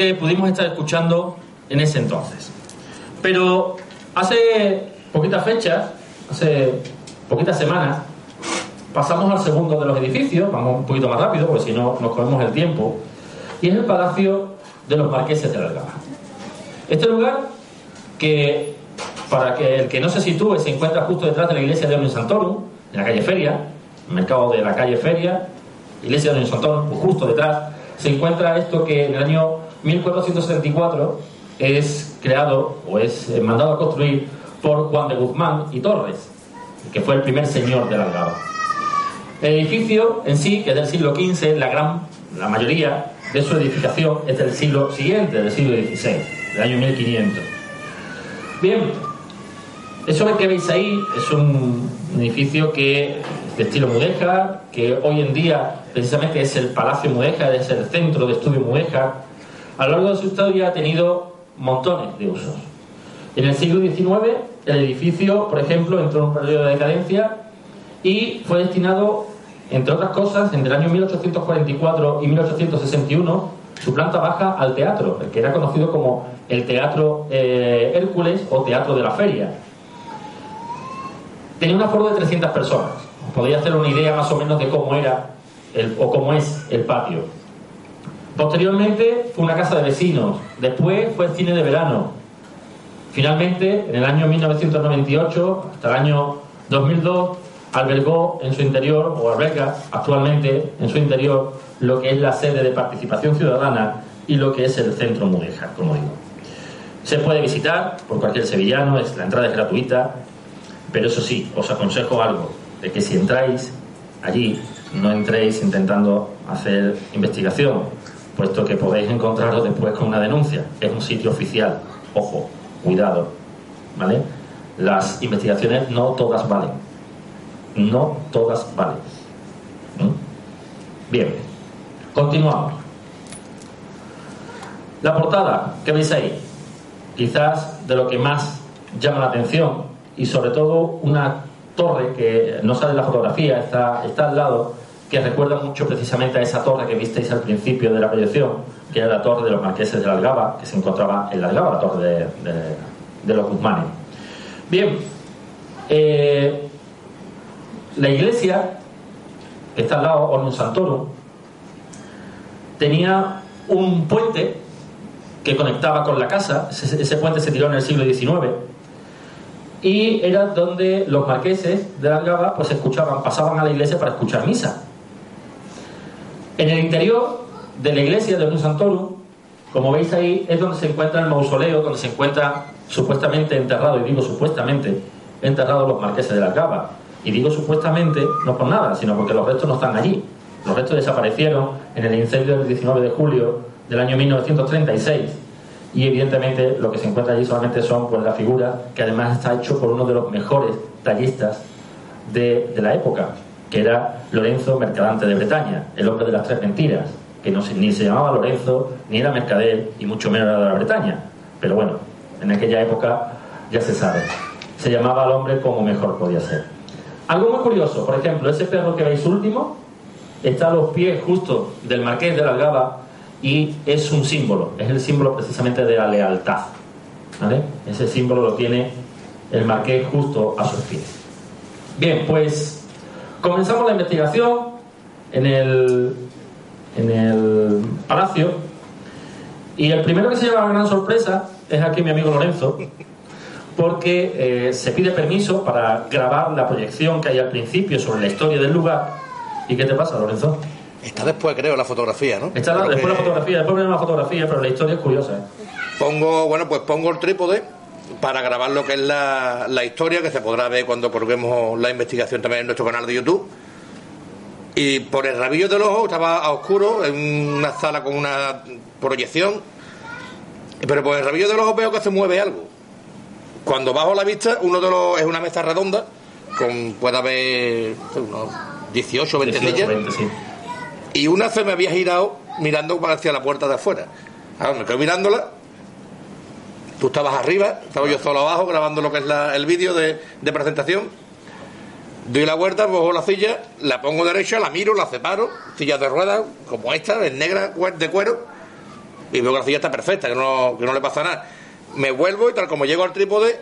que pudimos estar escuchando en ese entonces. Pero hace poquitas fechas, hace poquitas semanas, pasamos al segundo de los edificios, vamos un poquito más rápido porque si no nos comemos el tiempo, y es el Palacio de los Marqueses de la Algaba. Este lugar que, para que el que no se sitúe, se encuentra justo detrás de la iglesia de Omnium Santorum, en la calle Feria, mercado de la calle Feria, iglesia de Omnium Santorum, justo detrás, se encuentra esto que en el año 1474 es creado o es eh, mandado a construir por Juan de Guzmán y Torres, que fue el primer señor de Algaba. El edificio en sí, que es del siglo XV, la gran, la mayoría de su edificación es del siglo siguiente, del siglo XVI, del año 1500. Bien, eso que veis ahí es un edificio que de estilo mudéjar, que hoy en día precisamente es el Palacio Mudéjar, es el centro de estudio mudéjar. A lo largo de su historia ha tenido montones de usos. En el siglo XIX el edificio, por ejemplo, entró en un periodo de decadencia y fue destinado, entre otras cosas, entre el año 1844 y 1861, su planta baja al teatro, el que era conocido como el Teatro eh, Hércules o Teatro de la Feria. Tenía un aforo de 300 personas. Podéis hacer una idea más o menos de cómo era o cómo es el patio. Posteriormente fue una casa de vecinos, después fue cine de verano. Finalmente, en el año 1998 hasta el año 2002, albergó en su interior, o alberga actualmente en su interior, lo que es la sede de participación ciudadana y lo que es el centro Mudéjar, como digo. Se puede visitar por cualquier sevillano, es, la entrada es gratuita, pero eso sí, os aconsejo algo, de que si entráis allí, no entréis intentando hacer investigación, puesto que podéis encontraros después con una denuncia. Es un sitio oficial, ojo, cuidado, ¿vale? Las investigaciones no todas valen, no todas valen. ¿Mm? Bien, continuamos. La portada que veis ahí, quizás de lo que más llama la atención y sobre todo una torre que no sale en la fotografía, está, está al lado, que recuerda mucho precisamente a esa torre que visteis al principio de la proyección, que era la torre de los marqueses de la Algaba, que se encontraba en la Algaba, la torre de, los Guzmanes. Bien, eh, la iglesia, que está al lado, Ornum Santorum, tenía un puente que conectaba con la casa, ese, ese puente se tiró en el siglo XIX, y era donde los marqueses de la Algaba pues escuchaban, pasaban a la iglesia para escuchar misa. En el interior de la iglesia de Ornum Santorum, como veis ahí, es donde se encuentra el mausoleo, donde se encuentra supuestamente enterrado, y digo supuestamente, enterrados los marqueses de la Algaba. Y digo supuestamente, no por nada, sino porque los restos no están allí. Los restos desaparecieron en el incendio del 19 de julio del año 1936. Y evidentemente lo que se encuentra allí solamente son pues, la figura que además está hecho por uno de los mejores tallistas de la época, que era Lorenzo Mercadante de Bretaña, el hombre de las tres mentiras, que no ni se llamaba Lorenzo, ni era mercader, y mucho menos era de la Bretaña. Pero bueno, en aquella época ya se sabe. Se llamaba al hombre como mejor podía ser. Algo muy curioso, por ejemplo, ese perro que veis último está a los pies justo del marqués de la Algaba y es un símbolo, es el símbolo precisamente de la lealtad. Ese símbolo lo tiene el marqués justo a sus pies. Bien, pues comenzamos la investigación en el, en el palacio y el primero que se lleva la gran sorpresa es aquí mi amigo Lorenzo, porque eh, se pide permiso para grabar la proyección que hay al principio sobre la historia del lugar. ¿Y qué te pasa, Lorenzo? Está después, creo, la fotografía, ¿no? Está la- después la que fotografía, después viene la fotografía, pero la historia es curiosa. ¿eh? Pongo, bueno, pues pongo el trípode para grabar lo que es la, la historia, que se podrá ver cuando colguemos la investigación también en nuestro canal de YouTube. Y por el rabillo del ojo estaba a oscuro, en una sala con una proyección. Pero por el rabillo del ojo veo que se mueve algo. Cuando bajo la vista, uno de los es una mesa redonda, con puede haber unos 18 o 20 18, sillas. 20, sí. Y una se me había girado mirando hacia la puerta de afuera. Ahora me quedo mirándola. Tú estabas arriba, estaba yo solo abajo grabando lo que es la- el vídeo de, presentación. Doy la vuelta, cojo la silla, la pongo derecha, la miro, la separo, silla de ruedas, como esta, es negra, de cuero, y veo que la silla está perfecta, que no, que no le pasa nada. Me vuelvo y tal como llego al trípode,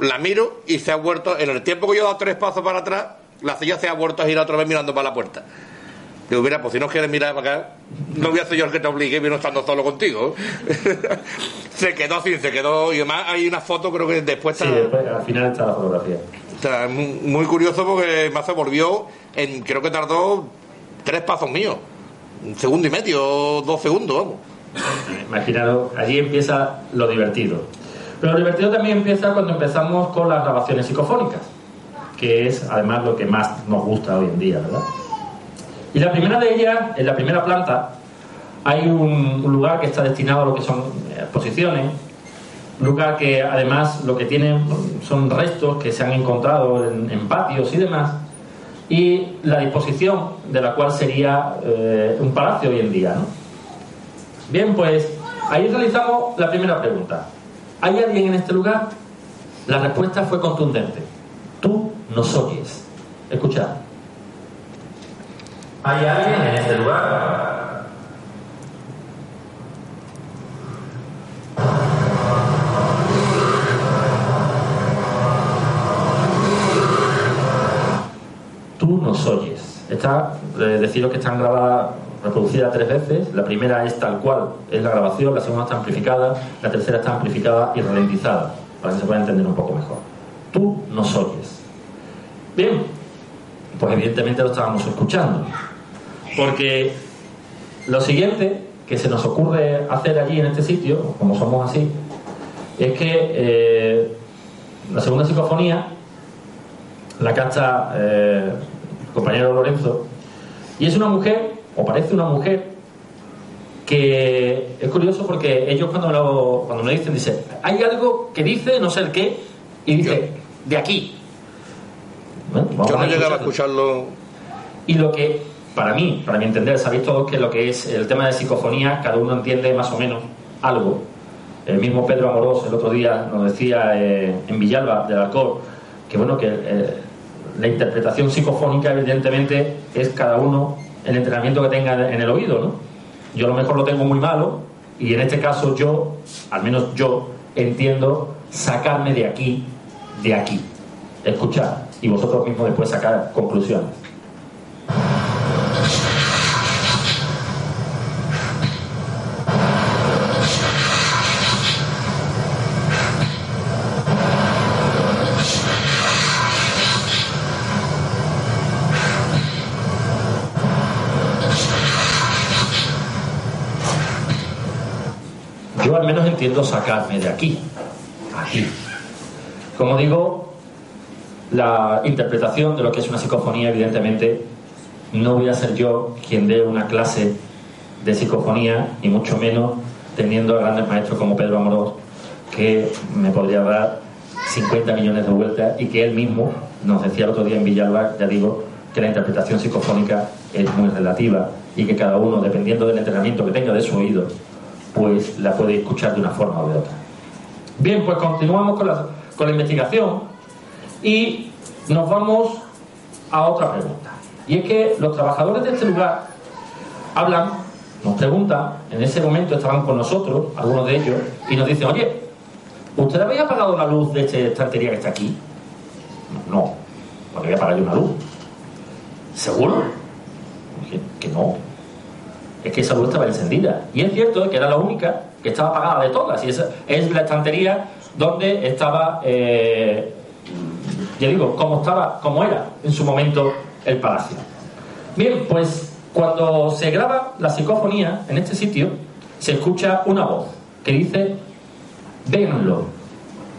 la miro y se ha vuelto, en el tiempo que yo he dado tres pasos para atrás, la silla se ha vuelto a girar otra vez mirando para la puerta. Digo, mira, pues si no quieres mirar para acá, no voy a ser yo el que te obligue, vino estando solo contigo. se quedó así, se quedó. Y además hay una foto, creo que después Sí, está, después, al final está la fotografía. está muy, muy curioso porque más se volvió, en, creo que tardó tres pasos míos. Un segundo y medio, dos segundos, vamos. Imaginaros, allí empieza lo divertido. Pero lo divertido también empieza cuando empezamos con las grabaciones psicofónicas, que es además lo que más nos gusta hoy en día, ¿verdad? Y la primera de ellas, en la primera planta, hay un, lugar que está destinado a lo que son eh, exposiciones, un lugar que además lo que tiene son restos que se han encontrado en, en patios y demás, y la disposición de la cual sería eh, un palacio hoy en día, ¿no? Bien, pues ahí realizamos la primera pregunta. ¿Hay alguien en este lugar? La respuesta fue contundente. Tú nos oyes. Escuchad. ¿Hay alguien en este lugar? Tú nos oyes. Está, eh, deciros que están grabadas, reproducidas tres veces. La primera es tal cual, es la grabación. La segunda está amplificada. La tercera está amplificada y ralentizada, para que se pueda entender un poco mejor. Tú nos oyes. Bien, pues evidentemente lo estábamos escuchando. Porque lo siguiente que se nos ocurre hacer allí en este sitio, como somos así, es que eh, la segunda psicofonía la canta eh, el compañero Lorenzo, y es una mujer, o parece una mujer, que es curioso porque ellos cuando me lo, cuando me lo dicen, dicen, hay algo que dice no sé el qué, y dice, de aquí. Bueno, Yo no a llegaba a escucharlo. Y lo que, para mí, para mi entender, sabéis todos que lo que es el tema de psicofonía, cada uno entiende más o menos algo. El mismo Pedro Amorós el otro día nos decía eh, en Villalba del Alcor que bueno que eh, la interpretación psicofónica evidentemente es cada uno el entrenamiento que tenga en el oído, ¿no? Yo a lo mejor lo tengo muy malo y en este caso yo, al menos yo, entiendo sacarme de aquí, de aquí, escuchar y vosotros mismos después sacar conclusiones. Entiendo sacarme de aquí, aquí. Como digo, la interpretación de lo que es una psicofonía, evidentemente, no voy a ser yo quien dé una clase de psicofonía, y mucho menos teniendo a grandes maestros como Pedro Amorós, que me podría dar 50 millones de vueltas y que él mismo nos decía el otro día en Villalba, ya digo, que la interpretación psicofónica es muy relativa y que cada uno, dependiendo del entrenamiento que tenga de su oído, pues la puede escuchar de una forma o de otra. Bien, pues continuamos con la, con la investigación y nos vamos a otra pregunta. Y es que los trabajadores de este lugar hablan, nos preguntan, en ese momento estaban con nosotros, algunos de ellos, y nos dicen, oye, ¿usted había apagado la luz de esta estantería que está aquí? No, porque voy a una luz. ¿Seguro? Dije, que no, es que esa luz estaba encendida. Y es cierto que era la única que estaba apagada de todas. Y esa es la estantería donde estaba, eh, ya digo, como estaba, como era en su momento el palacio. Bien, pues cuando se graba la psicofonía en este sitio, se escucha una voz que dice, véanlo,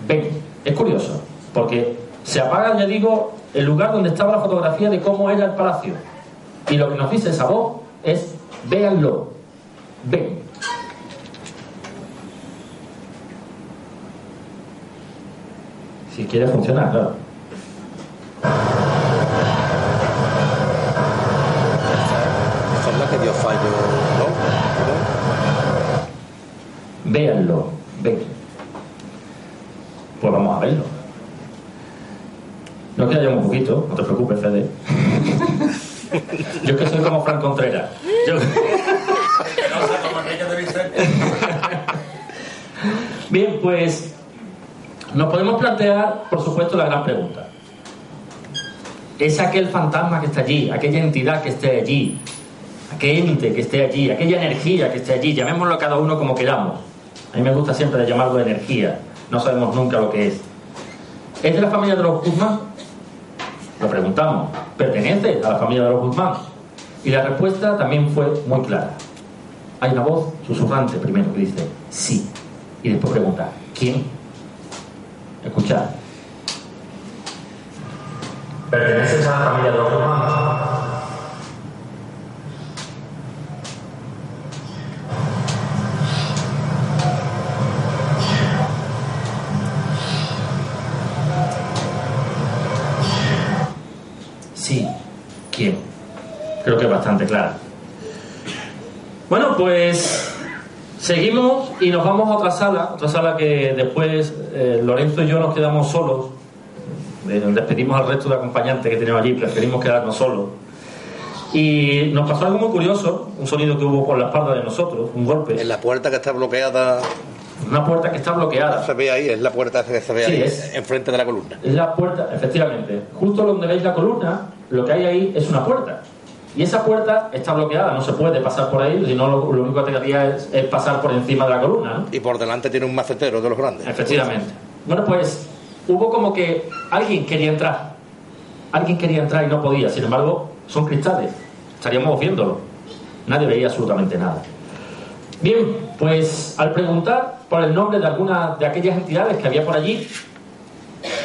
ven. Es curioso, porque se apaga, ya digo, el lugar donde estaba la fotografía de cómo era el palacio. Y lo que nos dice esa voz es véanlo, ven. Si quiere funcionar, claro. Esta es la que dio fallo, ¿no? Véanlo, ven. Pues vamos a verlo. No queda ya un poquito, no te preocupes, Fede. Yo es que soy como Fran Contreras. Yo- Bien, pues nos podemos plantear, por supuesto, la gran pregunta. ¿Es aquel fantasma que está allí, aquella entidad que esté allí, aquel ente que esté allí, aquella energía que esté allí, llamémoslo cada uno como queramos? A mí me gusta siempre llamarlo energía, no sabemos nunca lo que es. ¿Es de la familia de los Guzmán? Lo preguntamos. ¿Pertenece a la familia de los Guzmán? Y la respuesta también fue muy clara. hay una voz susurrante primero que dice sí. Y después pregunta, ¿quién? Escuchad. ¿Perteneces a la familia de los romanos? Sí. ¿Quién? Creo que es bastante clara. Bueno, pues seguimos y nos vamos a otra sala, otra sala que después eh, Lorenzo y yo nos quedamos solos. Eh, despedimos al resto de acompañantes que teníamos allí, preferimos quedarnos solos. Y nos pasó algo muy curioso, un sonido que hubo por la espalda de nosotros, un golpe. En la puerta que está bloqueada, Una puerta que está bloqueada. se ve ahí, es la puerta que se ve Sí, ahí, es. enfrente de la columna. Es la puerta, efectivamente. Justo donde veis la columna, lo que hay ahí es una puerta. Y esa puerta está bloqueada, no se puede pasar por ahí, si no lo, lo único que te haría es, es pasar por encima de la columna, ¿no? Y por delante tiene un macetero de los grandes. Efectivamente. Bueno, pues hubo como que alguien quería entrar. Alguien quería entrar y no podía. Sin embargo, son cristales. Estaríamos viéndolo. Nadie veía absolutamente nada. Bien, pues al preguntar por el nombre de algunas de aquellas entidades que había por allí,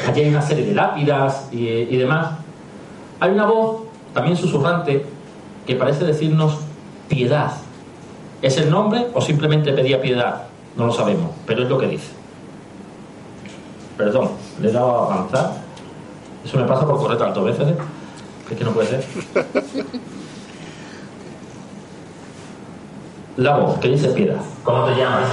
allí hay una serie de lápidas y, y demás, hay una voz también susurrante que parece decirnos piedad. ¿Es el nombre o simplemente pedía piedad? No lo sabemos, pero es lo que dice. Perdón, le he dado a avanzar. Eso me pasa por correr tantas veces. ¿eh? Es que no puede ser. La voz, que dice piedad. ¿Cómo te llamas?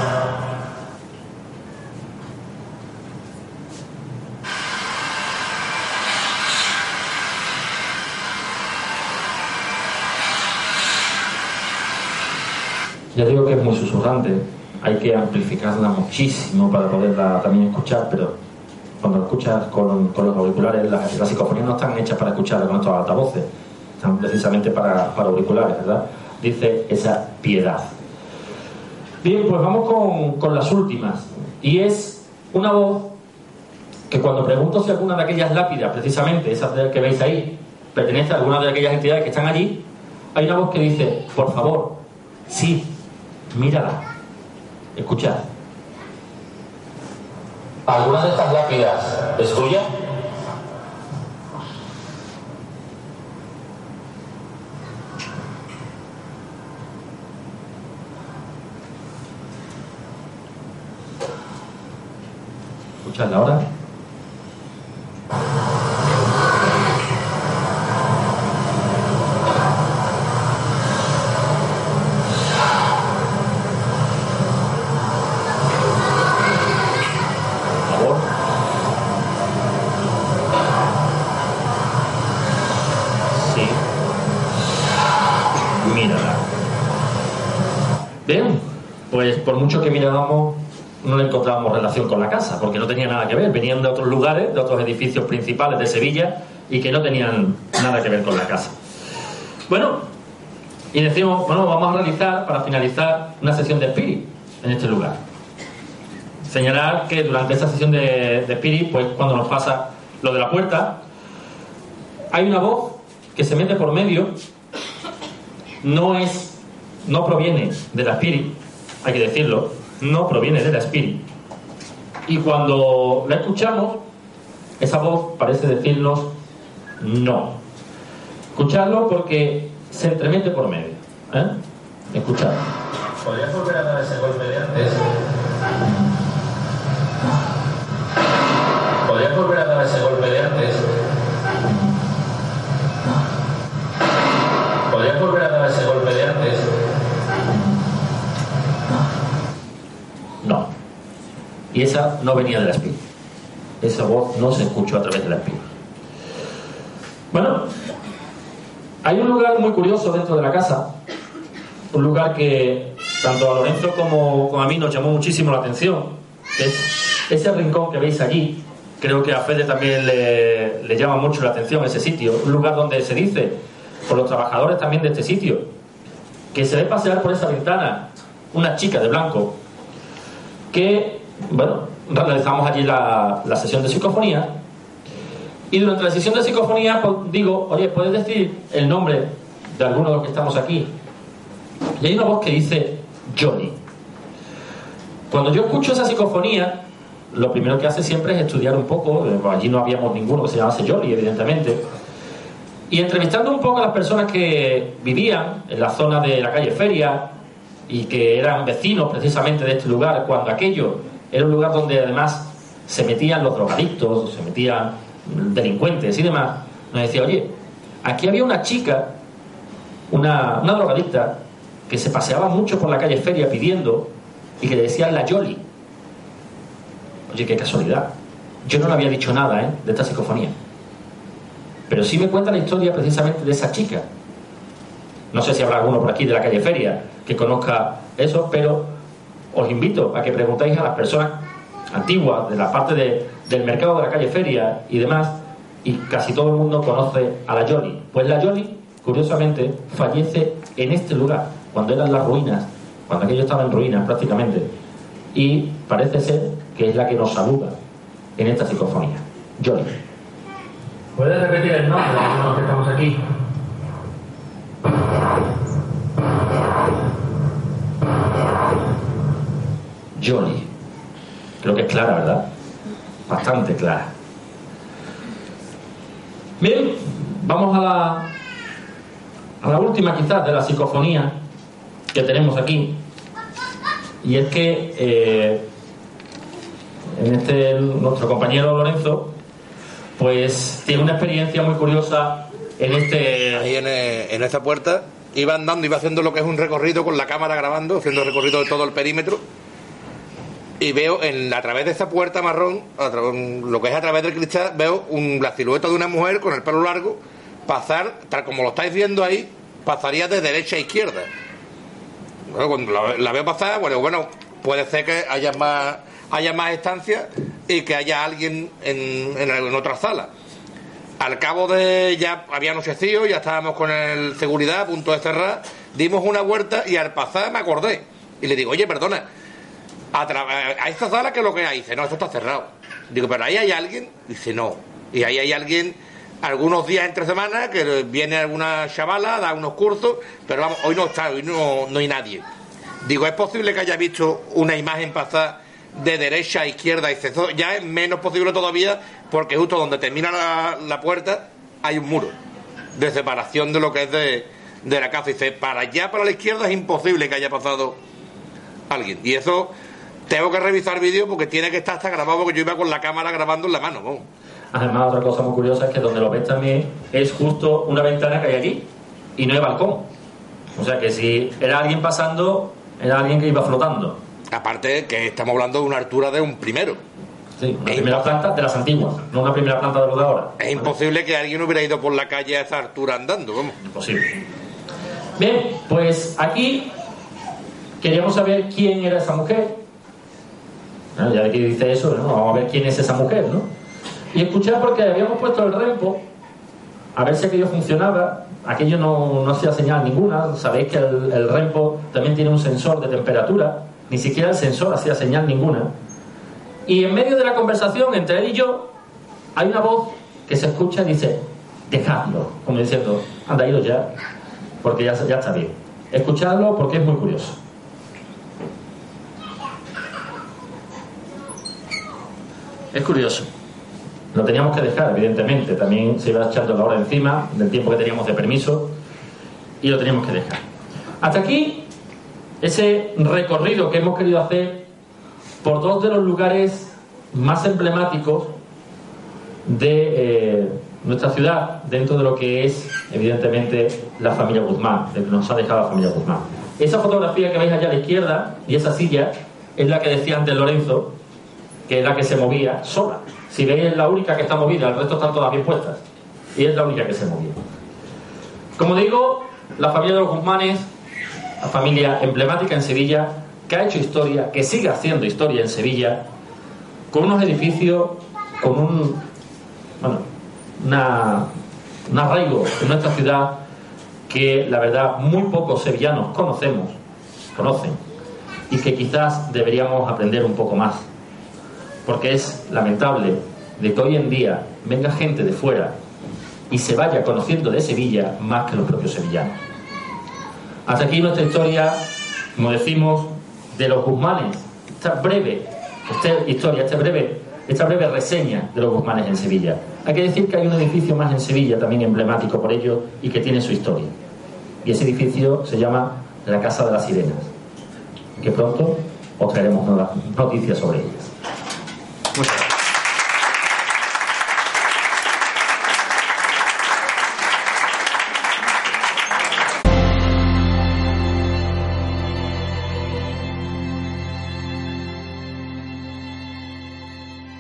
Ya digo que es muy susurrante, hay que amplificarla muchísimo para poderla también escuchar, pero cuando escuchas con, con los auriculares, las, las psicofonías no están hechas para escucharla con estos altavoces, están precisamente para, para auriculares, ¿verdad? Dice esa piedad. Bien, pues vamos con, con las últimas, y es una voz que cuando pregunto si alguna de aquellas lápidas, precisamente esas que veis ahí, pertenece a alguna de aquellas entidades que están allí, hay una voz que dice, por favor, sí, mírala, escuchad. ¿Alguna de estas lápidas es tuya? Ahora. Por mucho que mirábamos, no le encontrábamos relación con la casa, porque no tenía nada que ver. Venían de otros lugares, de otros edificios principales de Sevilla, y que no tenían nada que ver con la casa. Bueno, y decimos, bueno, vamos a realizar, para finalizar, una sesión de Spirit en este lugar. Señalar que durante esa sesión de, de Spirit, pues cuando nos pasa lo de la puerta, hay una voz que se mete por medio, no es, no proviene de la Spirit, hay que decirlo, no proviene de la Spirit. Y cuando la escuchamos, esa voz parece decirnos no. Escuchadlo porque se entremete por medio. ¿eh? Escuchadlo. ¿Podrías volver a dar ese golpe de antes? Y esa no venía de la espina. Esa voz no se escuchó a través de la espina. Bueno, hay un lugar muy curioso dentro de la casa. Un lugar que tanto a Lorenzo como, a mí nos llamó muchísimo la atención. es ese rincón que veis allí. Creo que a Fede también le, le llama mucho la atención ese sitio. Un lugar donde se dice, por los trabajadores también de este sitio, que se ve pasear por esa ventana una chica de blanco que, bueno, realizamos allí la, sesión de psicofonía y durante la sesión de psicofonía pues, digo, oye, ¿puedes decir el nombre de alguno de los que estamos aquí? Y hay una voz que dice, Jolly. Cuando yo escucho esa psicofonía, lo primero que hace siempre es estudiar un poco, eh, allí no habíamos ninguno que se llamase Jolly, evidentemente, y entrevistando un poco a las personas que vivían en la zona de la calle Feria y que eran vecinos precisamente de este lugar, cuando aquello era un lugar donde además se metían los drogadictos, se metían delincuentes y demás, nos decía, oye, aquí había una chica, una, drogadicta, que se paseaba mucho por la calle Feria pidiendo y que le decían la Yoli. Oye, qué casualidad. Yo no le había dicho nada ¿eh? de esta psicofonía. Pero sí me cuenta la historia precisamente de esa chica. No sé si habrá alguno por aquí de la calle Feria que conozca eso, pero os invito a que preguntéis a las personas antiguas de la parte de- del mercado de la calle Feria y demás, y casi todo el mundo conoce a la Yoli. Pues la Yoli, curiosamente, fallece en este lugar, cuando eran las ruinas, cuando aquello estaba en ruinas prácticamente, y parece ser que es la que nos saluda en esta psicofonía. Yoli. ¿Puedes repetir el nombre de los que estamos aquí? Jolly. Creo que es clara, ¿verdad? Bastante clara. Bien, vamos a la, a la última quizás de la psicofonía que tenemos aquí. Y es que eh, en este nuestro compañero Lorenzo pues tiene una experiencia muy curiosa en este Ahí en, eh, en esta puerta iba andando, iba haciendo lo que es un recorrido con la cámara grabando, haciendo recorrido de todo el perímetro. Y veo en, a través de esa puerta marrón, a lo que es a través del cristal, veo un- la silueta de una mujer con el pelo largo pasar, tal como lo estáis viendo ahí, pasaría de derecha a izquierda. Cuando la, veo pasar, bueno, bueno, puede ser que haya más, haya más estancias y que haya alguien en, en, en otra sala. Al cabo de ya había anochecido, ya estábamos con el seguridad a punto de cerrar, dimos una vuelta y al pasar me acordé. Y le digo, oye, perdona, a, esta sala que es lo que hay, dice, no, esto está cerrado. Digo, pero ahí hay alguien, dice, no. Y ahí hay alguien algunos días entre semanas que viene alguna chavala, da unos cursos, pero vamos, hoy no está, hoy no, no hay nadie. Digo, ¿es posible que haya visto una imagen pasar de derecha a izquierda? Y "Eso ya es menos posible todavía porque justo donde termina la, la puerta hay un muro de separación de lo que es de, de la casa. Dice, para allá, para la izquierda es imposible que haya pasado alguien. Y eso tengo que revisar vídeo porque tiene que estar hasta grabado porque yo iba con la cámara grabando en la mano. vamos. Además, otra cosa muy curiosa es que donde lo ves también es justo una ventana que hay aquí y no hay balcón. O sea que si era alguien pasando, era alguien que iba flotando. Aparte que estamos hablando de una altura de un primero. Sí, una Es primera imposible. planta de las antiguas, no una primera planta de lo de ahora. Es imposible que alguien hubiera ido por la calle a esa altura andando, vamos. Imposible. Bien, pues aquí queríamos saber quién era esa mujer. Ah, Ya que dice eso, ¿no? vamos a ver quién es esa mujer, ¿no? Y escuchar porque habíamos puesto el rempo a ver si aquello funcionaba. Aquello no, no hacía señal ninguna. Sabéis que el, el rempo también tiene un sensor de temperatura. Ni siquiera el sensor hacía señal ninguna. Y en medio de la conversación entre él y yo, hay una voz que se escucha y dice, dejadlo, como diciendo, anda, ido ya, porque ya, ya está bien. Escuchadlo porque es muy curioso. Es curioso. Lo teníamos que dejar, evidentemente. También se iba echando la hora encima del tiempo que teníamos de permiso y lo teníamos que dejar. Hasta aquí ese recorrido que hemos querido hacer por dos de los lugares más emblemáticos de eh, nuestra ciudad dentro de lo que es evidentemente la familia Guzmán, de que nos ha dejado la familia Guzmán. Esa fotografía que veis allá a la izquierda y esa silla es la que decía antes Lorenzo, que es la que se movía sola. Si veis es la única que está movida, el resto están todas bien puestas. Y es la única que se movía. Como digo, la familia de los Guzmanes, la familia emblemática en Sevilla, que ha hecho historia, que sigue haciendo historia en Sevilla, con unos edificios, con un, bueno, una, un arraigo en nuestra ciudad que la verdad muy pocos sevillanos conocemos, conocen, y que quizás deberíamos aprender un poco más. Porque es lamentable de que hoy en día venga gente de fuera y se vaya conociendo de Sevilla más que los propios sevillanos. Hasta aquí nuestra historia como decimos, de los Guzmanes. Esta breve esta historia, esta breve, esta breve reseña de los Guzmanes en Sevilla. Hay que decir que hay un edificio más en Sevilla, también emblemático por ello, y que tiene su historia. Y ese edificio se llama la Casa de las Sirenas, que pronto os traeremos nuevas noticias sobre ellas. Muchas gracias.